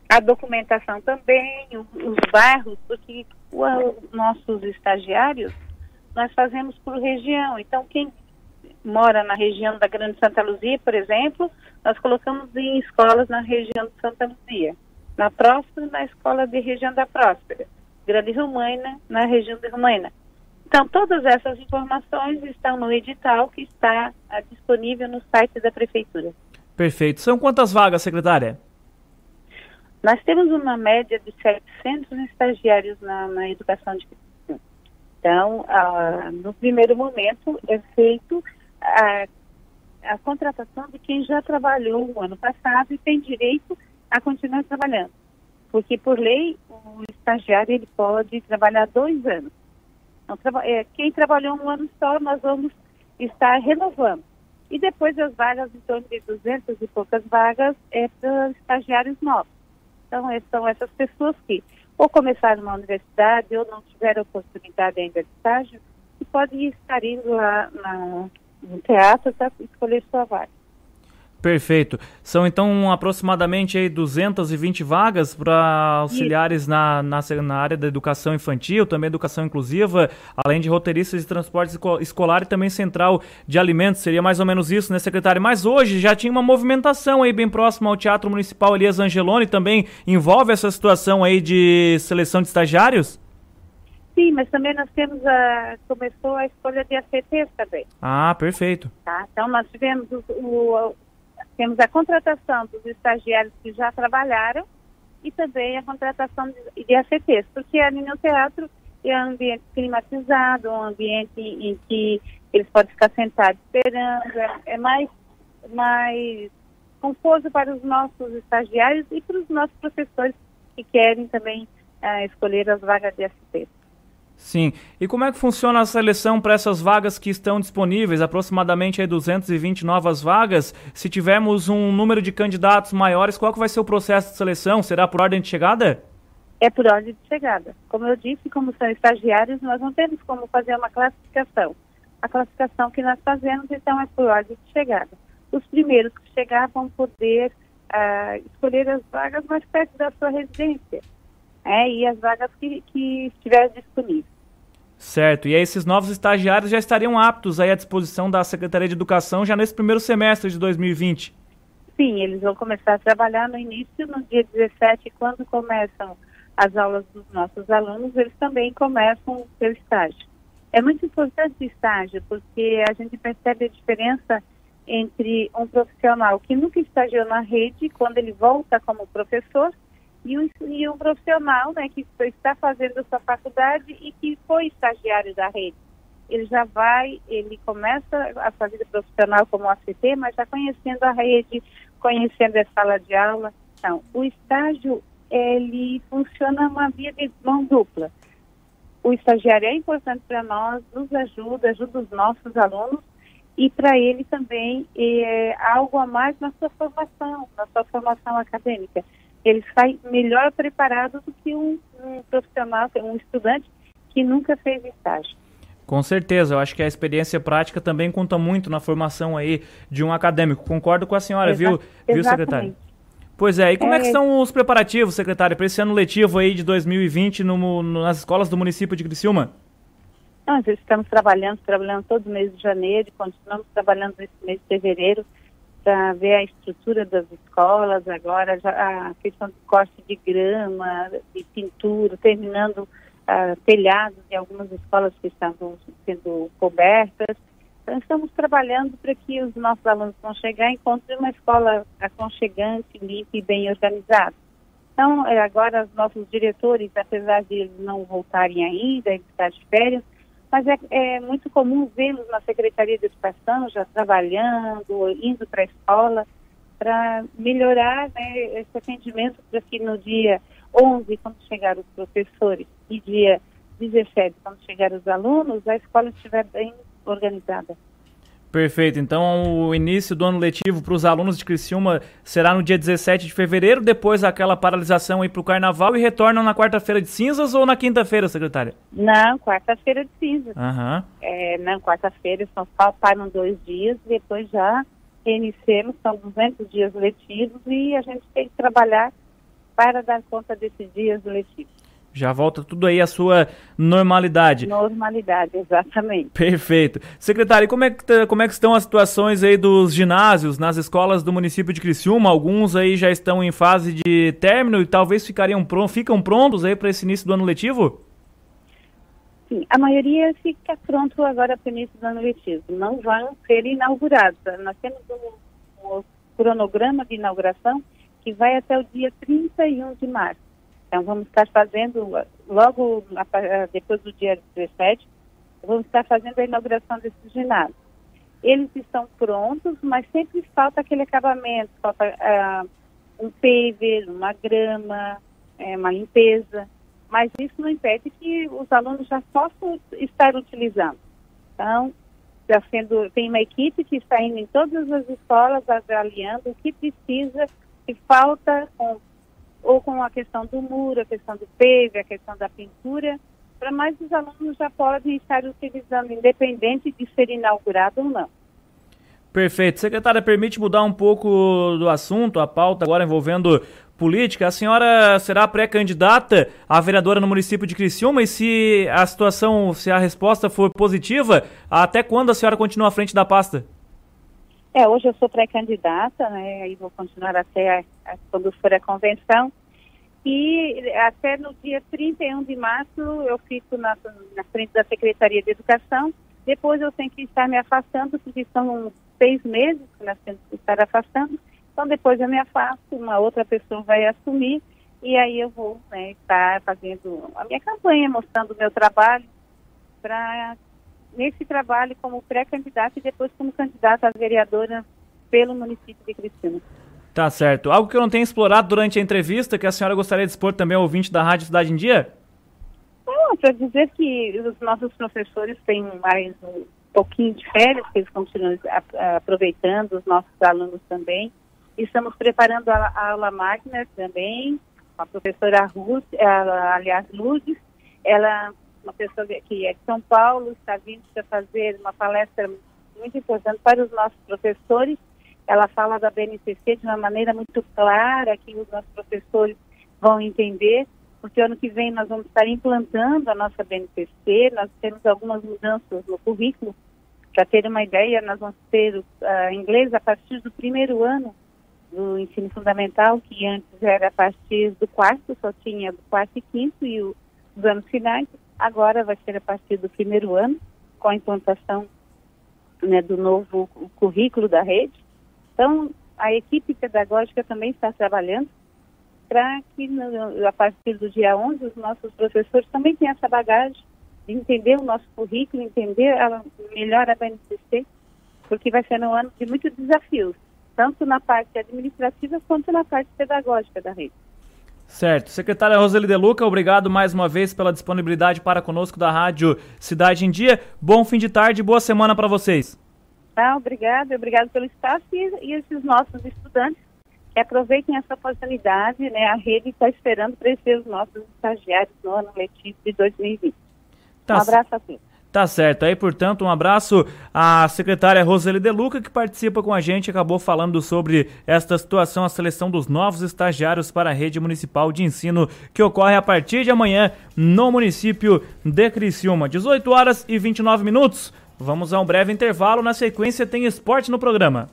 a documentação também, os bairros, porque os nossos estagiários, nós fazemos por região. Então, quem mora na região da Grande Santa Luzia, por exemplo, nós colocamos em escolas na região de Santa Luzia na Próspera, na Escola de Região da Próspera, Grande Rumaina, na região de Rumaina. Então, todas essas informações estão no edital que está ah, disponível no site da Prefeitura. Perfeito. São quantas vagas, secretária? Nós temos uma média de 700 estagiários na, na educação de Então, ah, no primeiro momento, é feito a, a contratação de quem já trabalhou o ano passado e tem direito a continuar trabalhando. Porque, por lei, o estagiário ele pode trabalhar dois anos. Então, é, quem trabalhou um ano só, nós vamos estar renovando. E depois as vagas, em torno de 200 e poucas vagas, é para estagiários novos. Então, é, são essas pessoas que ou começaram na universidade ou não tiveram oportunidade ainda de estágio e podem estar indo lá na, no teatro para escolher sua vaga. Perfeito. São então aproximadamente aí 220 vagas para auxiliares na, na, na, área da educação infantil, também educação inclusiva, além de roteiristas de transporte escolar e também central de alimentos. Seria mais ou menos isso, né, secretário? Mas hoje já tinha uma movimentação aí bem próxima ao Teatro Municipal Elias Angeloni, também envolve essa situação aí de seleção de estagiários? Sim, mas também nós temos a. começou a escolha de ACTs também. Ah, perfeito. Tá? Então nós tivemos o, o, temos a contratação dos estagiários que já trabalharam e também a contratação de, de porque ali no teatro é um ambiente climatizado, um ambiente em que eles podem ficar sentados esperando, é, é mais, mais conforto para os nossos estagiários e para os nossos professores que querem também uh, escolher as vagas de ACTs. Sim. E como é que funciona a seleção para essas vagas que estão disponíveis? Aproximadamente aí 220 novas vagas. Se tivermos um número de candidatos maiores, qual que vai ser o processo de seleção? Será por ordem de chegada? É por ordem de chegada. Como eu disse, como são estagiários, nós não temos como fazer uma classificação. A classificação que nós fazemos, então, é por ordem de chegada. Os primeiros que chegar vão poder uh, escolher as vagas mais perto da sua residência é, e as vagas que, que estiverem disponíveis. Certo. E aí esses novos estagiários já estariam aptos aí à disposição da Secretaria de Educação já nesse primeiro semestre de 2020? Sim, eles vão começar a trabalhar no início, no dia 17, quando começam as aulas dos nossos alunos, eles também começam o seu estágio. É muito importante o estágio, porque a gente percebe a diferença entre um profissional que nunca estagiou na rede, quando ele volta como professor, e um, e um profissional né, que está fazendo sua faculdade e que foi estagiário da rede. Ele já vai, ele começa a sua vida profissional como ACT, mas já conhecendo a rede, conhecendo a sala de aula. Então, o estágio, ele funciona uma via de mão dupla. O estagiário é importante para nós, nos ajuda, ajuda os nossos alunos e para ele também é algo a mais na sua formação, na sua formação acadêmica ele sai melhor preparado do que um, um profissional, um estudante que nunca fez estágio. Com certeza, eu acho que a experiência prática também conta muito na formação aí de um acadêmico. Concordo com a senhora, Exa viu, viu, secretário? Pois é, e como é, é que estão os preparativos, secretário, para esse ano letivo aí de 2020 no, no, nas escolas do município de Criciúma? Nós estamos trabalhando, trabalhando todo mês de janeiro, continuamos trabalhando nesse mês de fevereiro para ver a estrutura das escolas agora, a questão de corte de grama, de pintura, terminando uh, telhados de algumas escolas que estavam sendo cobertas. Então, estamos trabalhando para que os nossos alunos vão chegar e encontrem uma escola aconchegante, limpa e bem organizada. Então, é, agora, os nossos diretores, apesar de eles não voltarem ainda, eles estão de férias, mas é, é muito comum vê-los na Secretaria de Educação já trabalhando, indo para a escola, para melhorar né, esse atendimento para que no dia 11, quando chegar os professores, e dia 17, quando chegar os alunos, a escola estiver bem organizada. Perfeito. Então, o início do ano letivo para os alunos de Criciúma será no dia 17 de fevereiro, depois aquela paralisação aí para o carnaval e retornam na quarta-feira de cinzas ou na quinta-feira, secretária? Não, quarta-feira de cinzas. Uhum. É, não, quarta-feira só param dois dias, depois já reiniciamos, são 200 dias letivos e a gente tem que trabalhar para dar conta desses dias letivos. Já volta tudo aí à sua normalidade. Normalidade, exatamente. Perfeito. Secretário, como é que, tá, como é que estão as situações aí dos ginásios nas escolas do município de Criciúma? Alguns aí já estão em fase de término e talvez ficariam prontos, ficam prontos aí para esse início do ano letivo? Sim, a maioria fica pronto agora para o início do ano letivo. Não vão ser inaugurados. Nós temos um, um cronograma de inauguração que vai até o dia 31 de março. Então, vamos estar fazendo, logo depois do dia 17, vamos estar fazendo a inauguração desses ginásios. Eles estão prontos, mas sempre falta aquele acabamento, falta uh, um paver, uma grama, é, uma limpeza, mas isso não impede que os alunos já possam estar utilizando. Então, já sendo, tem uma equipe que está indo em todas as escolas avaliando o que precisa, que falta com ou com a questão do muro, a questão do PV, a questão da pintura, para mais os alunos já podem estar utilizando, independente de ser inaugurado ou não. Perfeito. Secretária, permite mudar um pouco do assunto, a pauta agora envolvendo política. A senhora será pré-candidata a vereadora no município de Criciúma e se a situação, se a resposta for positiva, até quando a senhora continua à frente da pasta? É, hoje eu sou pré-candidata, né, e vou continuar até a, a, quando for a convenção. E até no dia 31 de março eu fico na, na frente da Secretaria de Educação. Depois eu tenho que estar me afastando, porque são seis meses que nós temos que estar afastando. Então depois eu me afasto, uma outra pessoa vai assumir e aí eu vou né, estar fazendo a minha campanha, mostrando o meu trabalho para nesse trabalho como pré-candidata e depois como candidata a vereadora pelo município de Cristina. Tá certo. Algo que eu não tenho explorado durante a entrevista, que a senhora gostaria de expor também ao ouvinte da Rádio Cidade em Dia? Não, para dizer que os nossos professores têm mais um pouquinho de férias, que eles continuam aproveitando, os nossos alunos também. Estamos preparando a, a aula magna também, a professora Ruth, ela, aliás, Lourdes, ela uma pessoa que é de São Paulo, está vindo para fazer uma palestra muito importante para os nossos professores ela fala da BNCC de uma maneira muito clara, que os nossos professores vão entender, porque ano que vem nós vamos estar implantando a nossa BNCC, nós temos algumas mudanças no currículo. Para ter uma ideia, nós vamos ter uh, inglês a partir do primeiro ano do ensino fundamental, que antes era a partir do quarto, só tinha do quarto e quinto e o, os anos finais. Agora vai ser a partir do primeiro ano, com a implantação né, do novo currículo da rede. Então, a equipe pedagógica também está trabalhando para que, a partir do dia 11, os nossos professores também tenham essa bagagem de entender o nosso currículo, entender a, melhor a BNCC, porque vai ser um ano de muitos desafios, tanto na parte administrativa quanto na parte pedagógica da rede. Certo. Secretária Roseli De Luca, obrigado mais uma vez pela disponibilidade para conosco da Rádio Cidade em Dia. Bom fim de tarde e boa semana para vocês. Tá, obrigada, obrigado pelo espaço e, e esses nossos estudantes que aproveitem essa oportunidade, né? A rede está esperando para os nossos estagiários no ano letivo de 2020. Tá um abraço a todos. Tá certo. Aí, portanto, um abraço à secretária Roseli De Luca, que participa com a gente, acabou falando sobre esta situação, a seleção dos novos estagiários para a rede municipal de ensino, que ocorre a partir de amanhã no município de Criciúma. 18 horas e 29 minutos. Vamos a um breve intervalo. Na sequência, tem esporte no programa.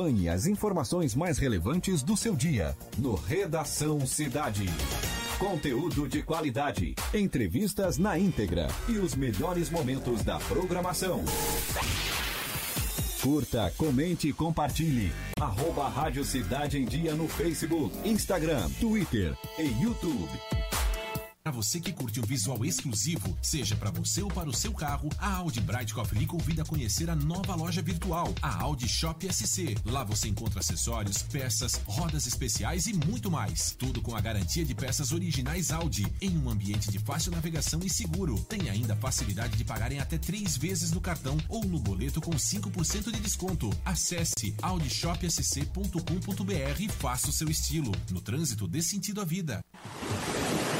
Acompanhe as informações mais relevantes do seu dia no Redação Cidade. Conteúdo de qualidade, entrevistas na íntegra e os melhores momentos da programação. Curta, comente e compartilhe. Arroba Rádio Cidade em Dia no Facebook, Instagram, Twitter e YouTube. Para você que curte um visual exclusivo, seja para você ou para o seu carro, a Audi Brightcoff lhe convida a conhecer a nova loja virtual, a Audi Shop SC. Lá você encontra acessórios, peças, rodas especiais e muito mais. Tudo com a garantia de peças originais Audi, em um ambiente de fácil navegação e seguro. Tem ainda a facilidade de pagar em até três vezes no cartão ou no boleto com 5% de desconto. Acesse audishopsc.com.br e faça o seu estilo. No trânsito, dê sentido à vida.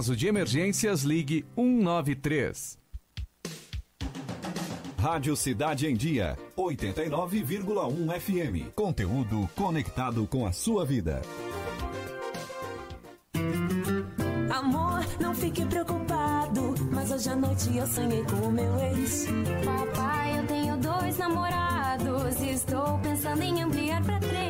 caso de emergências, ligue 193. Rádio Cidade em Dia, 89,1 FM. Conteúdo conectado com a sua vida. Amor, não fique preocupado, mas hoje à noite eu sonhei com o meu ex. Papai, eu tenho dois namorados e estou pensando em ampliar para três.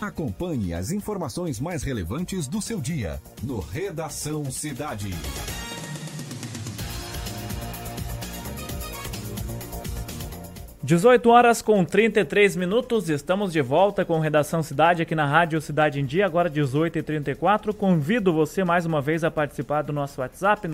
Acompanhe as informações mais relevantes do seu dia no Redação Cidade. 18 horas com 33 minutos, estamos de volta com Redação Cidade aqui na Rádio Cidade em Dia, agora 18h34. Convido você mais uma vez a participar do nosso WhatsApp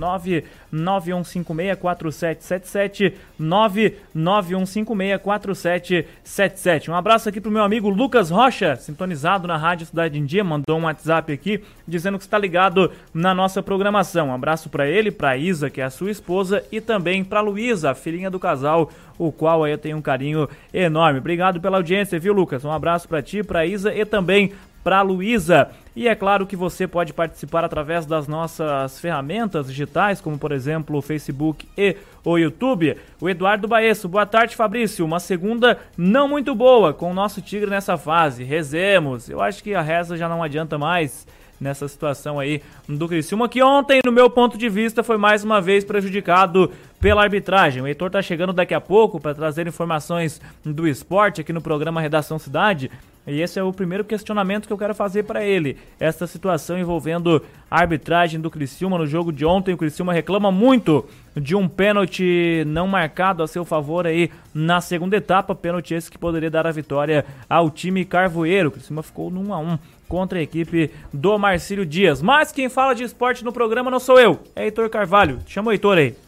991564777, 991564777. Um abraço aqui pro meu amigo Lucas Rocha, sintonizado na Rádio Cidade em Dia, mandou um WhatsApp aqui dizendo que está ligado na nossa programação. Um abraço para ele, para Isa, que é a sua esposa, e também para Luísa, a filhinha do casal o qual eu tenho um carinho enorme. Obrigado pela audiência, viu, Lucas? Um abraço para ti, para Isa e também para Luísa. E é claro que você pode participar através das nossas ferramentas digitais, como por exemplo o Facebook e o YouTube. O Eduardo Baesso, boa tarde Fabrício. Uma segunda não muito boa com o nosso Tigre nessa fase. Rezemos. Eu acho que a reza já não adianta mais nessa situação aí do Criciúma, que ontem, no meu ponto de vista, foi mais uma vez prejudicado pela arbitragem. O Heitor tá chegando daqui a pouco para trazer informações do esporte aqui no programa Redação Cidade. E esse é o primeiro questionamento que eu quero fazer para ele. Essa situação envolvendo a arbitragem do Criciúma no jogo de ontem. O Criciúma reclama muito de um pênalti não marcado a seu favor aí na segunda etapa. Pênalti esse que poderia dar a vitória ao time carvoeiro. O Criciúma ficou no 1 a 1 contra a equipe do Marcílio Dias. Mas quem fala de esporte no programa não sou eu, é Heitor Carvalho. Chama o Heitor aí.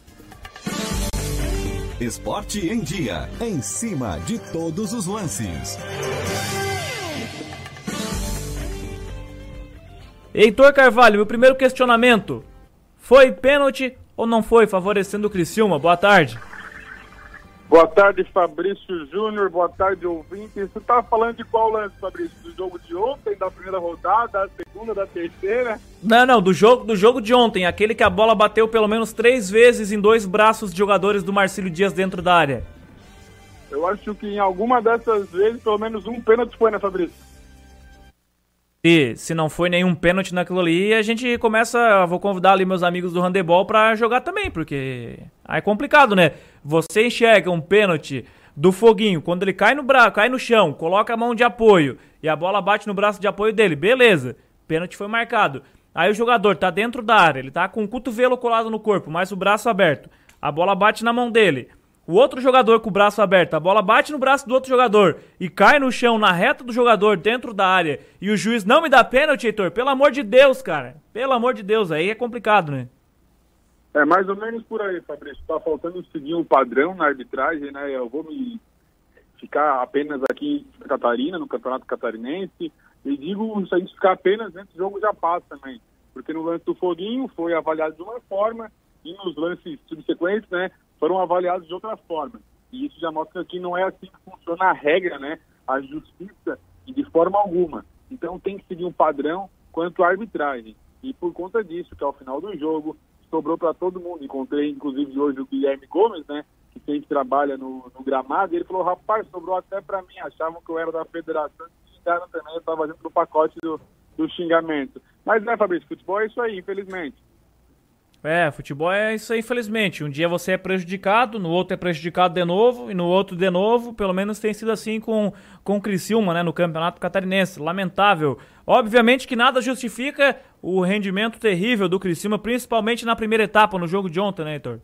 Esporte em dia, em cima de todos os lances. Heitor Carvalho, meu primeiro questionamento. Foi pênalti ou não foi favorecendo o Criciúma? Boa tarde. Boa tarde, Fabrício Júnior. Boa tarde, ouvintes. Você estava falando de qual lance, Fabrício? Do jogo de ontem, da primeira rodada, da segunda, da terceira? Não, não, do jogo, do jogo de ontem. Aquele que a bola bateu pelo menos três vezes em dois braços de jogadores do Marcílio Dias dentro da área. Eu acho que em alguma dessas vezes, pelo menos um pênalti foi, né, Fabrício? E se não foi nenhum pênalti naquilo ali, a gente começa. Vou convidar ali meus amigos do handebol para jogar também, porque aí é complicado, né? Você enxerga um pênalti do foguinho, quando ele cai no braço, cai no chão, coloca a mão de apoio e a bola bate no braço de apoio dele, beleza. Pênalti foi marcado. Aí o jogador tá dentro da área, ele tá com o cotovelo colado no corpo, mas o braço aberto. A bola bate na mão dele. O outro jogador com o braço aberto, a bola bate no braço do outro jogador e cai no chão, na reta do jogador, dentro da área, e o juiz não me dá pênalti, Heitor, pelo amor de Deus, cara. Pelo amor de Deus, aí é complicado, né? É mais ou menos por aí, Fabrício. Tá faltando seguir um padrão na arbitragem, né? Eu vou me ficar apenas aqui em Catarina, no Campeonato Catarinense. E digo, se a gente ficar apenas nesse jogo já passa também. Porque no lance do Foguinho foi avaliado de uma forma e nos lances subsequentes, né, foram avaliados de outra forma. E isso já mostra que não é assim que funciona a regra, né, a justiça, e de forma alguma. Então tem que seguir um padrão quanto à arbitragem. E por conta disso, que ao final do jogo, sobrou para todo mundo. Encontrei, inclusive, hoje o Guilherme Gomes, né, que sempre trabalha no, no gramado, e ele falou, rapaz, sobrou até para mim, achavam que eu era da federação, xingaram também, eu estava dentro do pacote do, do xingamento. Mas, né, Fabrício, futebol é isso aí, infelizmente. É, futebol é isso aí, infelizmente. Um dia você é prejudicado, no outro é prejudicado de novo, e no outro de novo. Pelo menos tem sido assim com, com o Criciúma, né, no Campeonato Catarinense. Lamentável. Obviamente que nada justifica o rendimento terrível do Criciúma, principalmente na primeira etapa, no jogo de ontem, né, Heitor?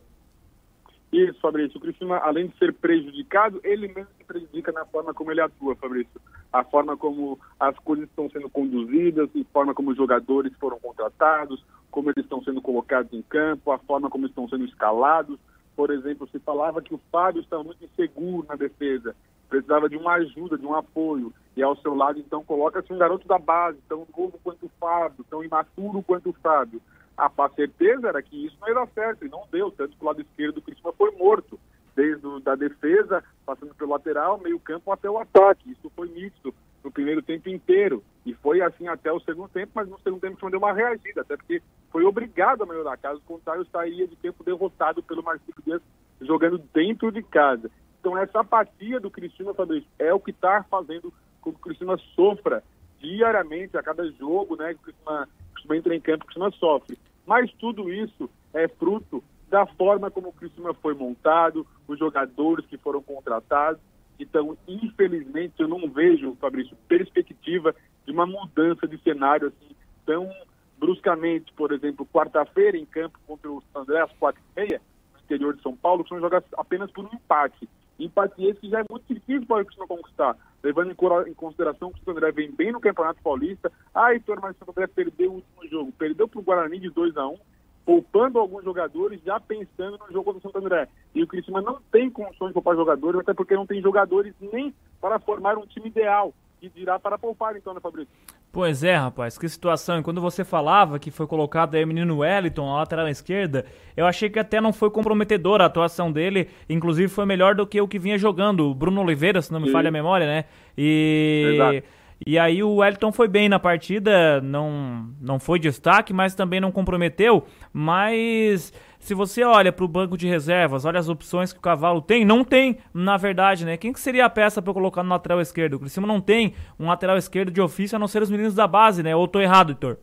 Isso, Fabrício. O Criciúma, além de ser prejudicado, ele mesmo se prejudica na forma como ele atua, Fabrício. A forma como as coisas estão sendo conduzidas, a forma como os jogadores foram contratados, como eles estão sendo colocados em campo, a forma como estão sendo escalados. Por exemplo, se falava que o Fábio estava muito inseguro na defesa, precisava de uma ajuda, de um apoio. E ao seu lado, então, coloca-se um garoto da base, tão novo quanto o Fábio, tão imaturo quanto o Fábio a, certeza era que isso não ia dar certo, e não deu, tanto que o lado esquerdo do Criciúma foi morto, desde o, da defesa, passando pelo lateral, meio campo até o ataque, isso foi nítido no primeiro tempo inteiro, e foi assim até o segundo tempo, mas no segundo tempo o deu uma reagida, até porque foi obrigado a melhorar, caso contrário sairia de tempo derrotado pelo Marcelo Dias jogando dentro de casa. Então essa apatia do Cristiano Fabrício é o que está fazendo com que o Cristiano sofra diariamente, a cada jogo, né, que o Cristiano Criciúma entra em campo, o Criciúma sofre. Mas tudo isso é fruto da forma como o Criciúma foi montado, os jogadores que foram contratados. Então, infelizmente, eu não vejo, Fabrício, perspectiva de uma mudança de cenário assim tão bruscamente. Por exemplo, quarta-feira em campo contra o André às quatro e meia, no interior de São Paulo, o Criciúma joga apenas por um empate. Empate esse que já é muito difícil para o Criciúma conquistar levando em consideração que o Santo André vem bem no Campeonato Paulista. Ah, Heitor, mas o Santo André perdeu o último jogo. Perdeu para o Guarani de 2 a 1 poupando alguns jogadores, já pensando no jogo do Santo André. E o Criciúma não tem condições de poupar jogadores, até porque não tem jogadores nem para formar um time ideal, que dirá para poupar, então, né, Fabrício? Pois é, rapaz, que situação. E quando você falava que foi colocado aí o menino Wellington na lateral esquerda, eu achei que até não foi comprometedora a atuação dele. Inclusive foi melhor do que o que vinha jogando, o Bruno Oliveira, se não me Sim. falha a memória, né? E. Exato. E aí o Wellington foi bem na partida, não, não foi destaque, mas também não comprometeu. Mas se você olha para o banco de reservas, olha as opções que o Cavalo tem, não tem, na verdade, né? Quem que seria a peça para colocar no lateral esquerdo? O Criciúma não tem um lateral esquerdo de ofício a não ser os meninos da base, né? Ou tô errado, Heitor?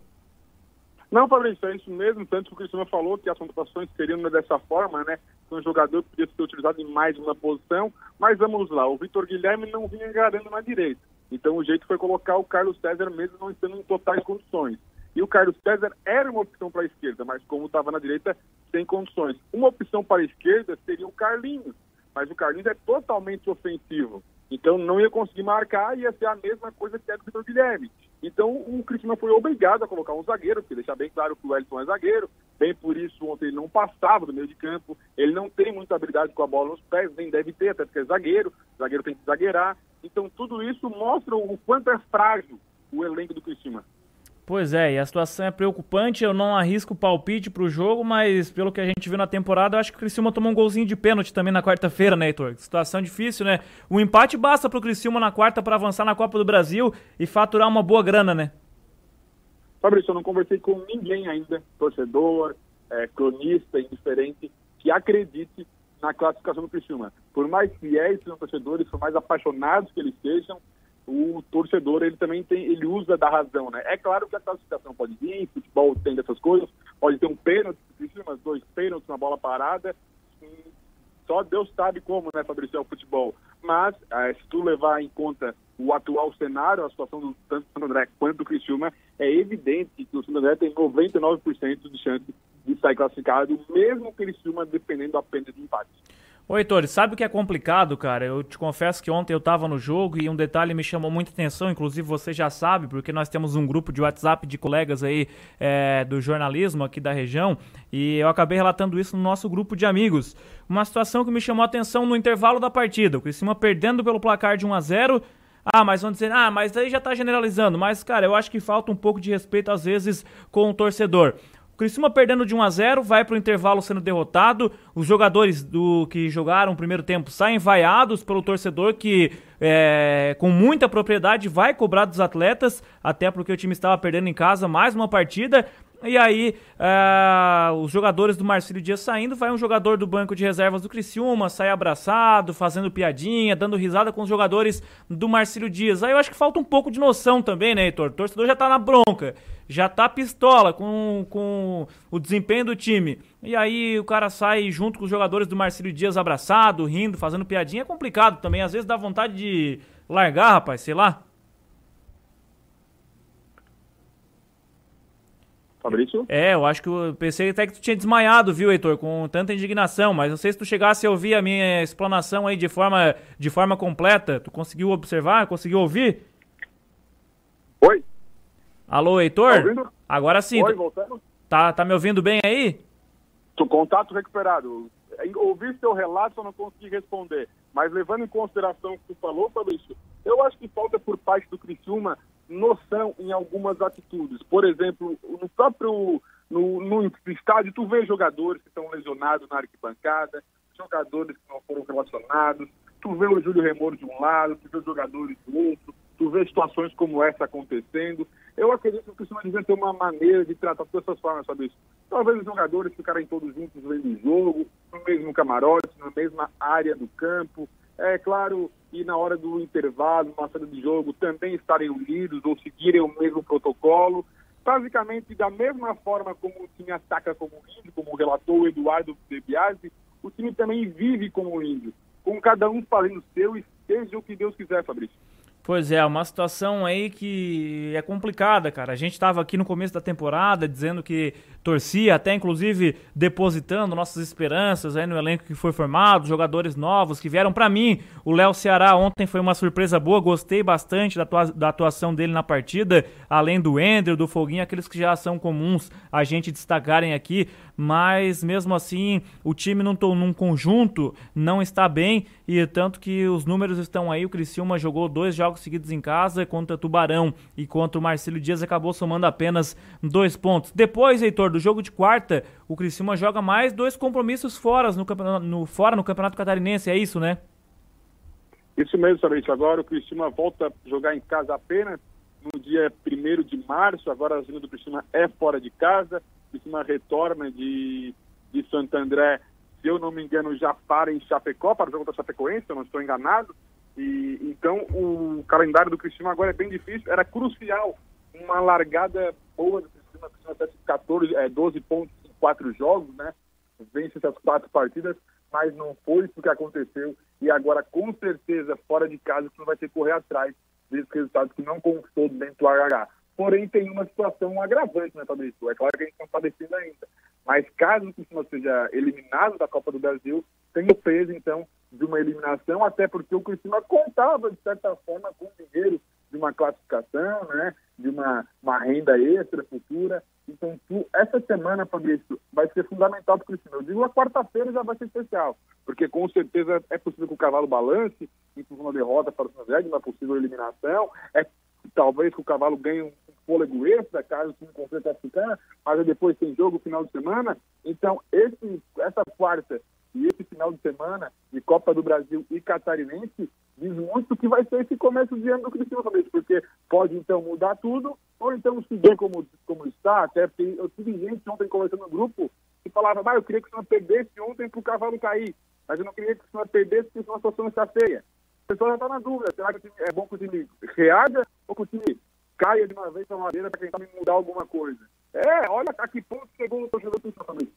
Não, Fabrício, é isso mesmo, tanto que o Cristiano falou que as contratações seriam dessa forma, né? Um jogador que podia ser utilizado em mais uma posição, mas vamos lá, o Vitor Guilherme não vinha engarando na direita. Então o jeito foi colocar o Carlos César mesmo não estando em totais condições. E o Carlos César era uma opção para a esquerda, mas como estava na direita, sem condições. Uma opção para a esquerda seria o Carlinhos, mas o Carlinhos é totalmente ofensivo. Então não ia conseguir marcar, ia ser a mesma coisa que era o Vitor Guilherme. Então o Cristiano foi obrigado a colocar um zagueiro, porque deixar bem claro que o Wellington é zagueiro, bem por isso ontem ele não passava do meio de campo, ele não tem muita habilidade com a bola nos pés, nem deve ter, até porque é zagueiro, zagueiro tem que zagueirar. Então tudo isso mostra o quanto é frágil o elenco do Cristiano. Pois é, e a situação é preocupante. Eu não arrisco palpite pro jogo, mas pelo que a gente viu na temporada, eu acho que o Criciúma tomou um golzinho de pênalti também na quarta-feira, né, Heitor? Situação difícil, né? O empate basta pro Criciúma na quarta para avançar na Copa do Brasil e faturar uma boa grana, né? Fabrício, eu não conversei com ninguém ainda, torcedor, é, cronista, indiferente, que acredite na classificação do Criciúma. Por mais fiéis sejam torcedores, por mais apaixonados que eles sejam, o torcedor ele também tem, ele usa da razão, né? É claro que a classificação pode vir, futebol tem dessas coisas, pode ter um pênalti, mas dois pênaltis, uma bola parada, só Deus sabe como, né, Fabrício, é o futebol. Mas, é, se tu levar em conta o atual cenário, a situação do tanto do André quanto do Criciúma, é evidente que o Santo André tem 99% de chance de sair classificado, mesmo o Criciúma dependendo apenas de empate. Ô, Heitor, sabe o que é complicado, cara? Eu te confesso que ontem eu tava no jogo e um detalhe me chamou muita atenção, inclusive você já sabe, porque nós temos um grupo de WhatsApp de colegas aí é, do jornalismo aqui da região e eu acabei relatando isso no nosso grupo de amigos. Uma situação que me chamou atenção no intervalo da partida. O Criciúma perdendo pelo placar de 1 a 0 ah, mas vão dizer, ah, mas aí já tá generalizando. Mas, cara, eu acho que falta um pouco de respeito às vezes com o torcedor. Criciúma perdendo de 1 a 0 vai para o intervalo sendo derrotado. Os jogadores do que jogaram o primeiro tempo saem vaiados pelo torcedor que, é, com muita propriedade, vai cobrar dos atletas, até porque o time estava perdendo em casa mais uma partida. E aí, uh, os jogadores do Marcílio Dias saindo, vai um jogador do banco de reservas do Criciúma, sai abraçado, fazendo piadinha, dando risada com os jogadores do Marcílio Dias. Aí eu acho que falta um pouco de noção também, né, Heitor? O torcedor já tá na bronca, já tá pistola com, com o desempenho do time. E aí o cara sai junto com os jogadores do Marcílio Dias abraçado, rindo, fazendo piadinha. É complicado também, às vezes dá vontade de largar, rapaz, sei lá. Fabrício? É, eu acho que eu pensei até que tu tinha desmaiado, viu, Heitor, com tanta indignação, mas não sei se tu chegasse a ouvir a minha explanação aí de forma, de forma completa. Tu conseguiu observar? Conseguiu ouvir? Oi? Alô, Heitor? Tá ouvindo? Agora sim. Oi, voltando? Tá, tá me ouvindo bem aí? Tu contato recuperado. Ouvi seu relato, eu não consegui responder. Mas levando em consideração o que tu falou, Fabrício, eu acho que falta por parte do Criciúma noção em algumas atitudes. Por exemplo, no próprio no, no estádio, tu vê jogadores que estão lesionados na arquibancada, jogadores que não foram relacionados, tu vê o Júlio Remor de um lado, tu vê os jogadores do outro, tu vê situações como essa acontecendo. Eu acredito que o Cristiano devia ter uma maneira de tratar todas essas formas, sabe isso? Talvez os jogadores ficarem todos juntos vendo o jogo, no mesmo camarote, na mesma área do campo. É claro, e na hora do intervalo, na saída de jogo, também estarem unidos ou seguirem o mesmo protocolo. Basicamente, da mesma forma como o time ataca como índio, como relatou o Eduardo De Biasi, o time também vive como índio, com cada um fazendo o seu e seja o que Deus quiser, Fabrício. Pois é, uma situação aí que é complicada, cara. A gente estava aqui no começo da temporada dizendo que torcia, até inclusive depositando nossas esperanças aí no elenco que foi formado, jogadores novos que vieram para mim. O Léo Ceará ontem foi uma surpresa boa, gostei bastante da, atua da atuação dele na partida, além do Ender, do Foguinho, aqueles que já são comuns a gente destacarem aqui, mas mesmo assim o time não tô num conjunto, não está bem e tanto que os números estão aí, o Criciúma jogou dois jogos seguidos em casa contra Tubarão e contra o Marcelo Dias acabou somando apenas dois pontos. Depois, Heitor, do jogo de quarta, o Criciúma joga mais dois compromissos fora no, no, fora no Campeonato Catarinense, é isso, né? Isso mesmo, Sabete. Agora o Criciúma volta a jogar em casa apenas no dia 1 de março. Agora a agenda do Criciúma é fora de casa. O Criciúma retorna de, de Santo André, se eu não me engano, já para em Chapecó, para o jogo da Chapecoense, eu não estou enganado. E, então o calendário do Criciúma agora é bem difícil. Era crucial uma largada boa do Criciúma, até 14, é, 12 pontos em quatro jogos, né? Vence essas quatro partidas, mas não foi isso que aconteceu. E agora, com certeza, fora de casa, o não vai ter que correr atrás desses resultados que não conquistou dentro do HH. Porém, tem uma situação agravante, né, Fabrício? É claro que a gente não está decidindo ainda. Mas caso o Criciúma seja eliminado da Copa do Brasil, tem o peso, então, de uma eliminação, até porque o Criciúma contava, de certa forma, com o dinheiro de uma classificação, né? de uma, uma renda extra futura. Então, tu, essa semana, Fabrício, vai ser fundamental para o Cristiano. Eu digo a quarta-feira já vai ser especial, porque com certeza é possível que o cavalo balance, inclusive uma derrota para o São uma possível eliminação. É talvez que o cavalo ganhe um fôlego extra, caso time consiga classificar, mas depois tem jogo final de semana. Então, esse, essa quarta e esse final de semana de Copa do Brasil e Catarinense diz muito que vai ser esse começo de ano do Cristiano Ronaldo, porque pode então mudar tudo, ou então seguir como, como está, até porque eu tive gente ontem conversando no grupo que falava, ah, eu queria que o senhor perdesse ontem para o cavalo cair, mas eu não queria que o senhor perdesse porque a situação está feia. O pessoal já está na dúvida, será que é bom que o time reaja ou que o time caia de uma vez para madeira para tentar mudar alguma coisa? É, olha a que ponto chegou o torcedor do Cristiano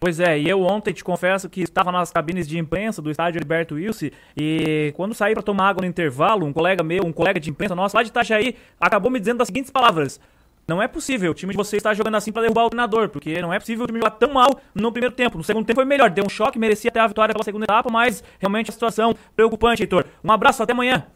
Pois é, e eu ontem te confesso que estava nas cabines de imprensa do estádio Alberto Wilson e quando saí para tomar água no intervalo, um colega meu, um colega de imprensa nosso lá de Itajaí, acabou me dizendo as seguintes palavras: Não é possível o time de vocês estar jogando assim para derrubar o treinador, porque não é possível o time jogar tão mal no primeiro tempo. No segundo tempo foi melhor, deu um choque, merecia até a vitória pela segunda etapa, mas realmente a situação preocupante, Heitor. Um abraço, até amanhã.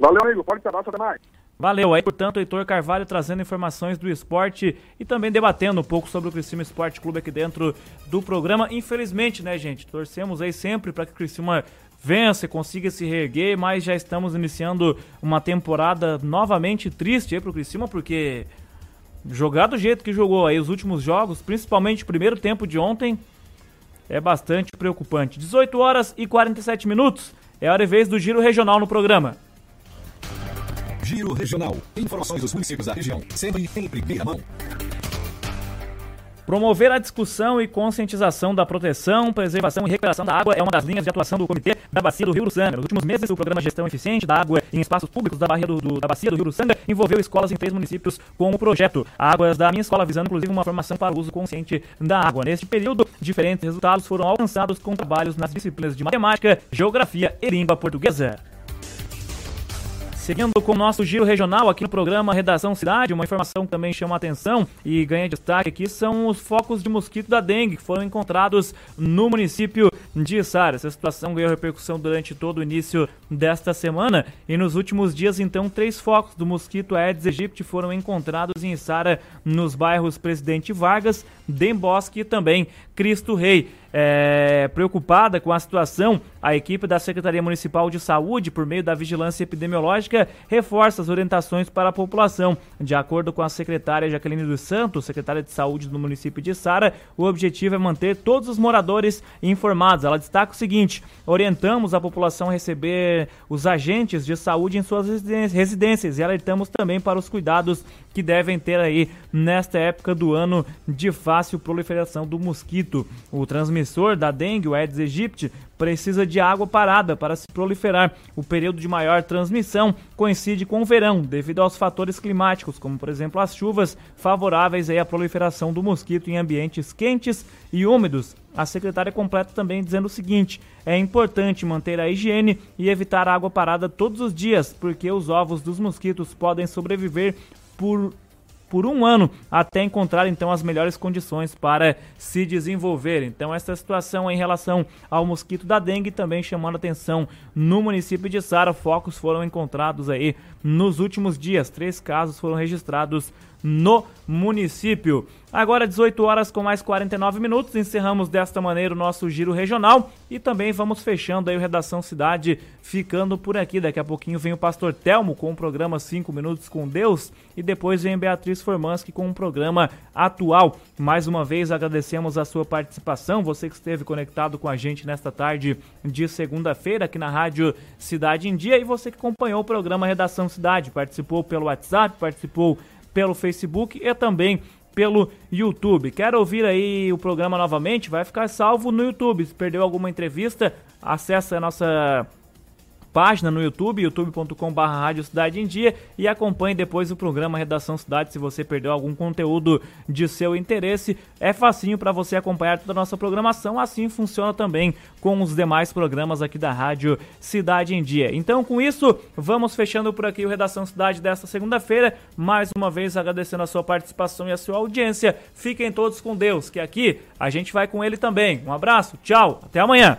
Valeu, amigo. Forte abraço, até mais. Valeu, aí portanto Heitor Carvalho trazendo informações do esporte e também debatendo um pouco sobre o Criciúma Esporte Clube aqui dentro do programa. Infelizmente, né, gente, torcemos aí sempre para que o Criciúma vença, consiga se reerguer, mas já estamos iniciando uma temporada novamente triste aí pro Criciúma, porque jogar do jeito que jogou aí os últimos jogos, principalmente o primeiro tempo de ontem, é bastante preocupante. 18 horas e 47 minutos, é hora e vez do Giro Regional no programa. Giro Regional. Informações dos municípios da região, sempre em primeira mão. Promover a discussão e conscientização da proteção, preservação e recuperação da água é uma das linhas de atuação do Comitê da Bacia do Rio Uruçanga. Nos últimos meses, o programa Gestão Eficiente da Água em Espaços Públicos da, do, do, da Bacia do Rio Uruçanga envolveu escolas em três municípios com o projeto Águas da Minha Escola, visando inclusive uma formação para o uso consciente da água. Neste período, diferentes resultados foram alcançados com trabalhos nas disciplinas de matemática, geografia e língua portuguesa. Seguindo com o nosso giro regional aqui no programa Redação Cidade, uma informação que também chama a atenção e ganha destaque aqui são os focos de mosquito da dengue que foram encontrados no município de Sara. Essa situação ganhou repercussão durante todo o início desta semana e nos últimos dias, então, três focos do mosquito Aedes aegypti foram encontrados em Sara, nos bairros Presidente Vargas, Dembosque e também Cristo Rei. É, preocupada com a situação, a equipe da Secretaria Municipal de Saúde, por meio da vigilância epidemiológica, reforça as orientações para a população. De acordo com a secretária Jaqueline dos Santos, secretária de Saúde do município de Sara, o objetivo é manter todos os moradores informados. Ela destaca o seguinte: orientamos a população a receber os agentes de saúde em suas residências e alertamos também para os cuidados que devem ter aí nesta época do ano de fácil proliferação do mosquito. O transmissor da dengue, o Aedes aegypti, precisa de água parada para se proliferar. O período de maior transmissão coincide com o verão, devido aos fatores climáticos, como por exemplo as chuvas favoráveis à proliferação do mosquito em ambientes quentes e úmidos. A secretária completa também dizendo o seguinte: é importante manter a higiene e evitar água parada todos os dias, porque os ovos dos mosquitos podem sobreviver por por um ano até encontrar então as melhores condições para se desenvolver. Então essa situação em relação ao mosquito da dengue também chamando atenção no município de Sara, focos foram encontrados aí nos últimos dias. Três casos foram registrados no município. Agora 18 horas com mais 49 minutos, encerramos desta maneira o nosso giro regional e também vamos fechando aí o Redação Cidade, ficando por aqui. Daqui a pouquinho vem o Pastor Telmo com o programa 5 Minutos com Deus e depois vem Beatriz Formanski com o programa atual. Mais uma vez agradecemos a sua participação, você que esteve conectado com a gente nesta tarde de segunda-feira aqui na Rádio Cidade em Dia e você que acompanhou o programa Redação Cidade, participou pelo WhatsApp, participou pelo Facebook e também pelo YouTube. Quer ouvir aí o programa novamente? Vai ficar salvo no YouTube. Se perdeu alguma entrevista, acesse a nossa página no YouTube, youtube.com.br Cidade em Dia e acompanhe depois o programa Redação Cidade se você perdeu algum conteúdo de seu interesse. É facinho para você acompanhar toda a nossa programação, assim funciona também com os demais programas aqui da Rádio Cidade em Dia. Então, com isso, vamos fechando por aqui o Redação Cidade desta segunda-feira. Mais uma vez agradecendo a sua participação e a sua audiência. Fiquem todos com Deus, que aqui a gente vai com ele também. Um abraço, tchau, até amanhã.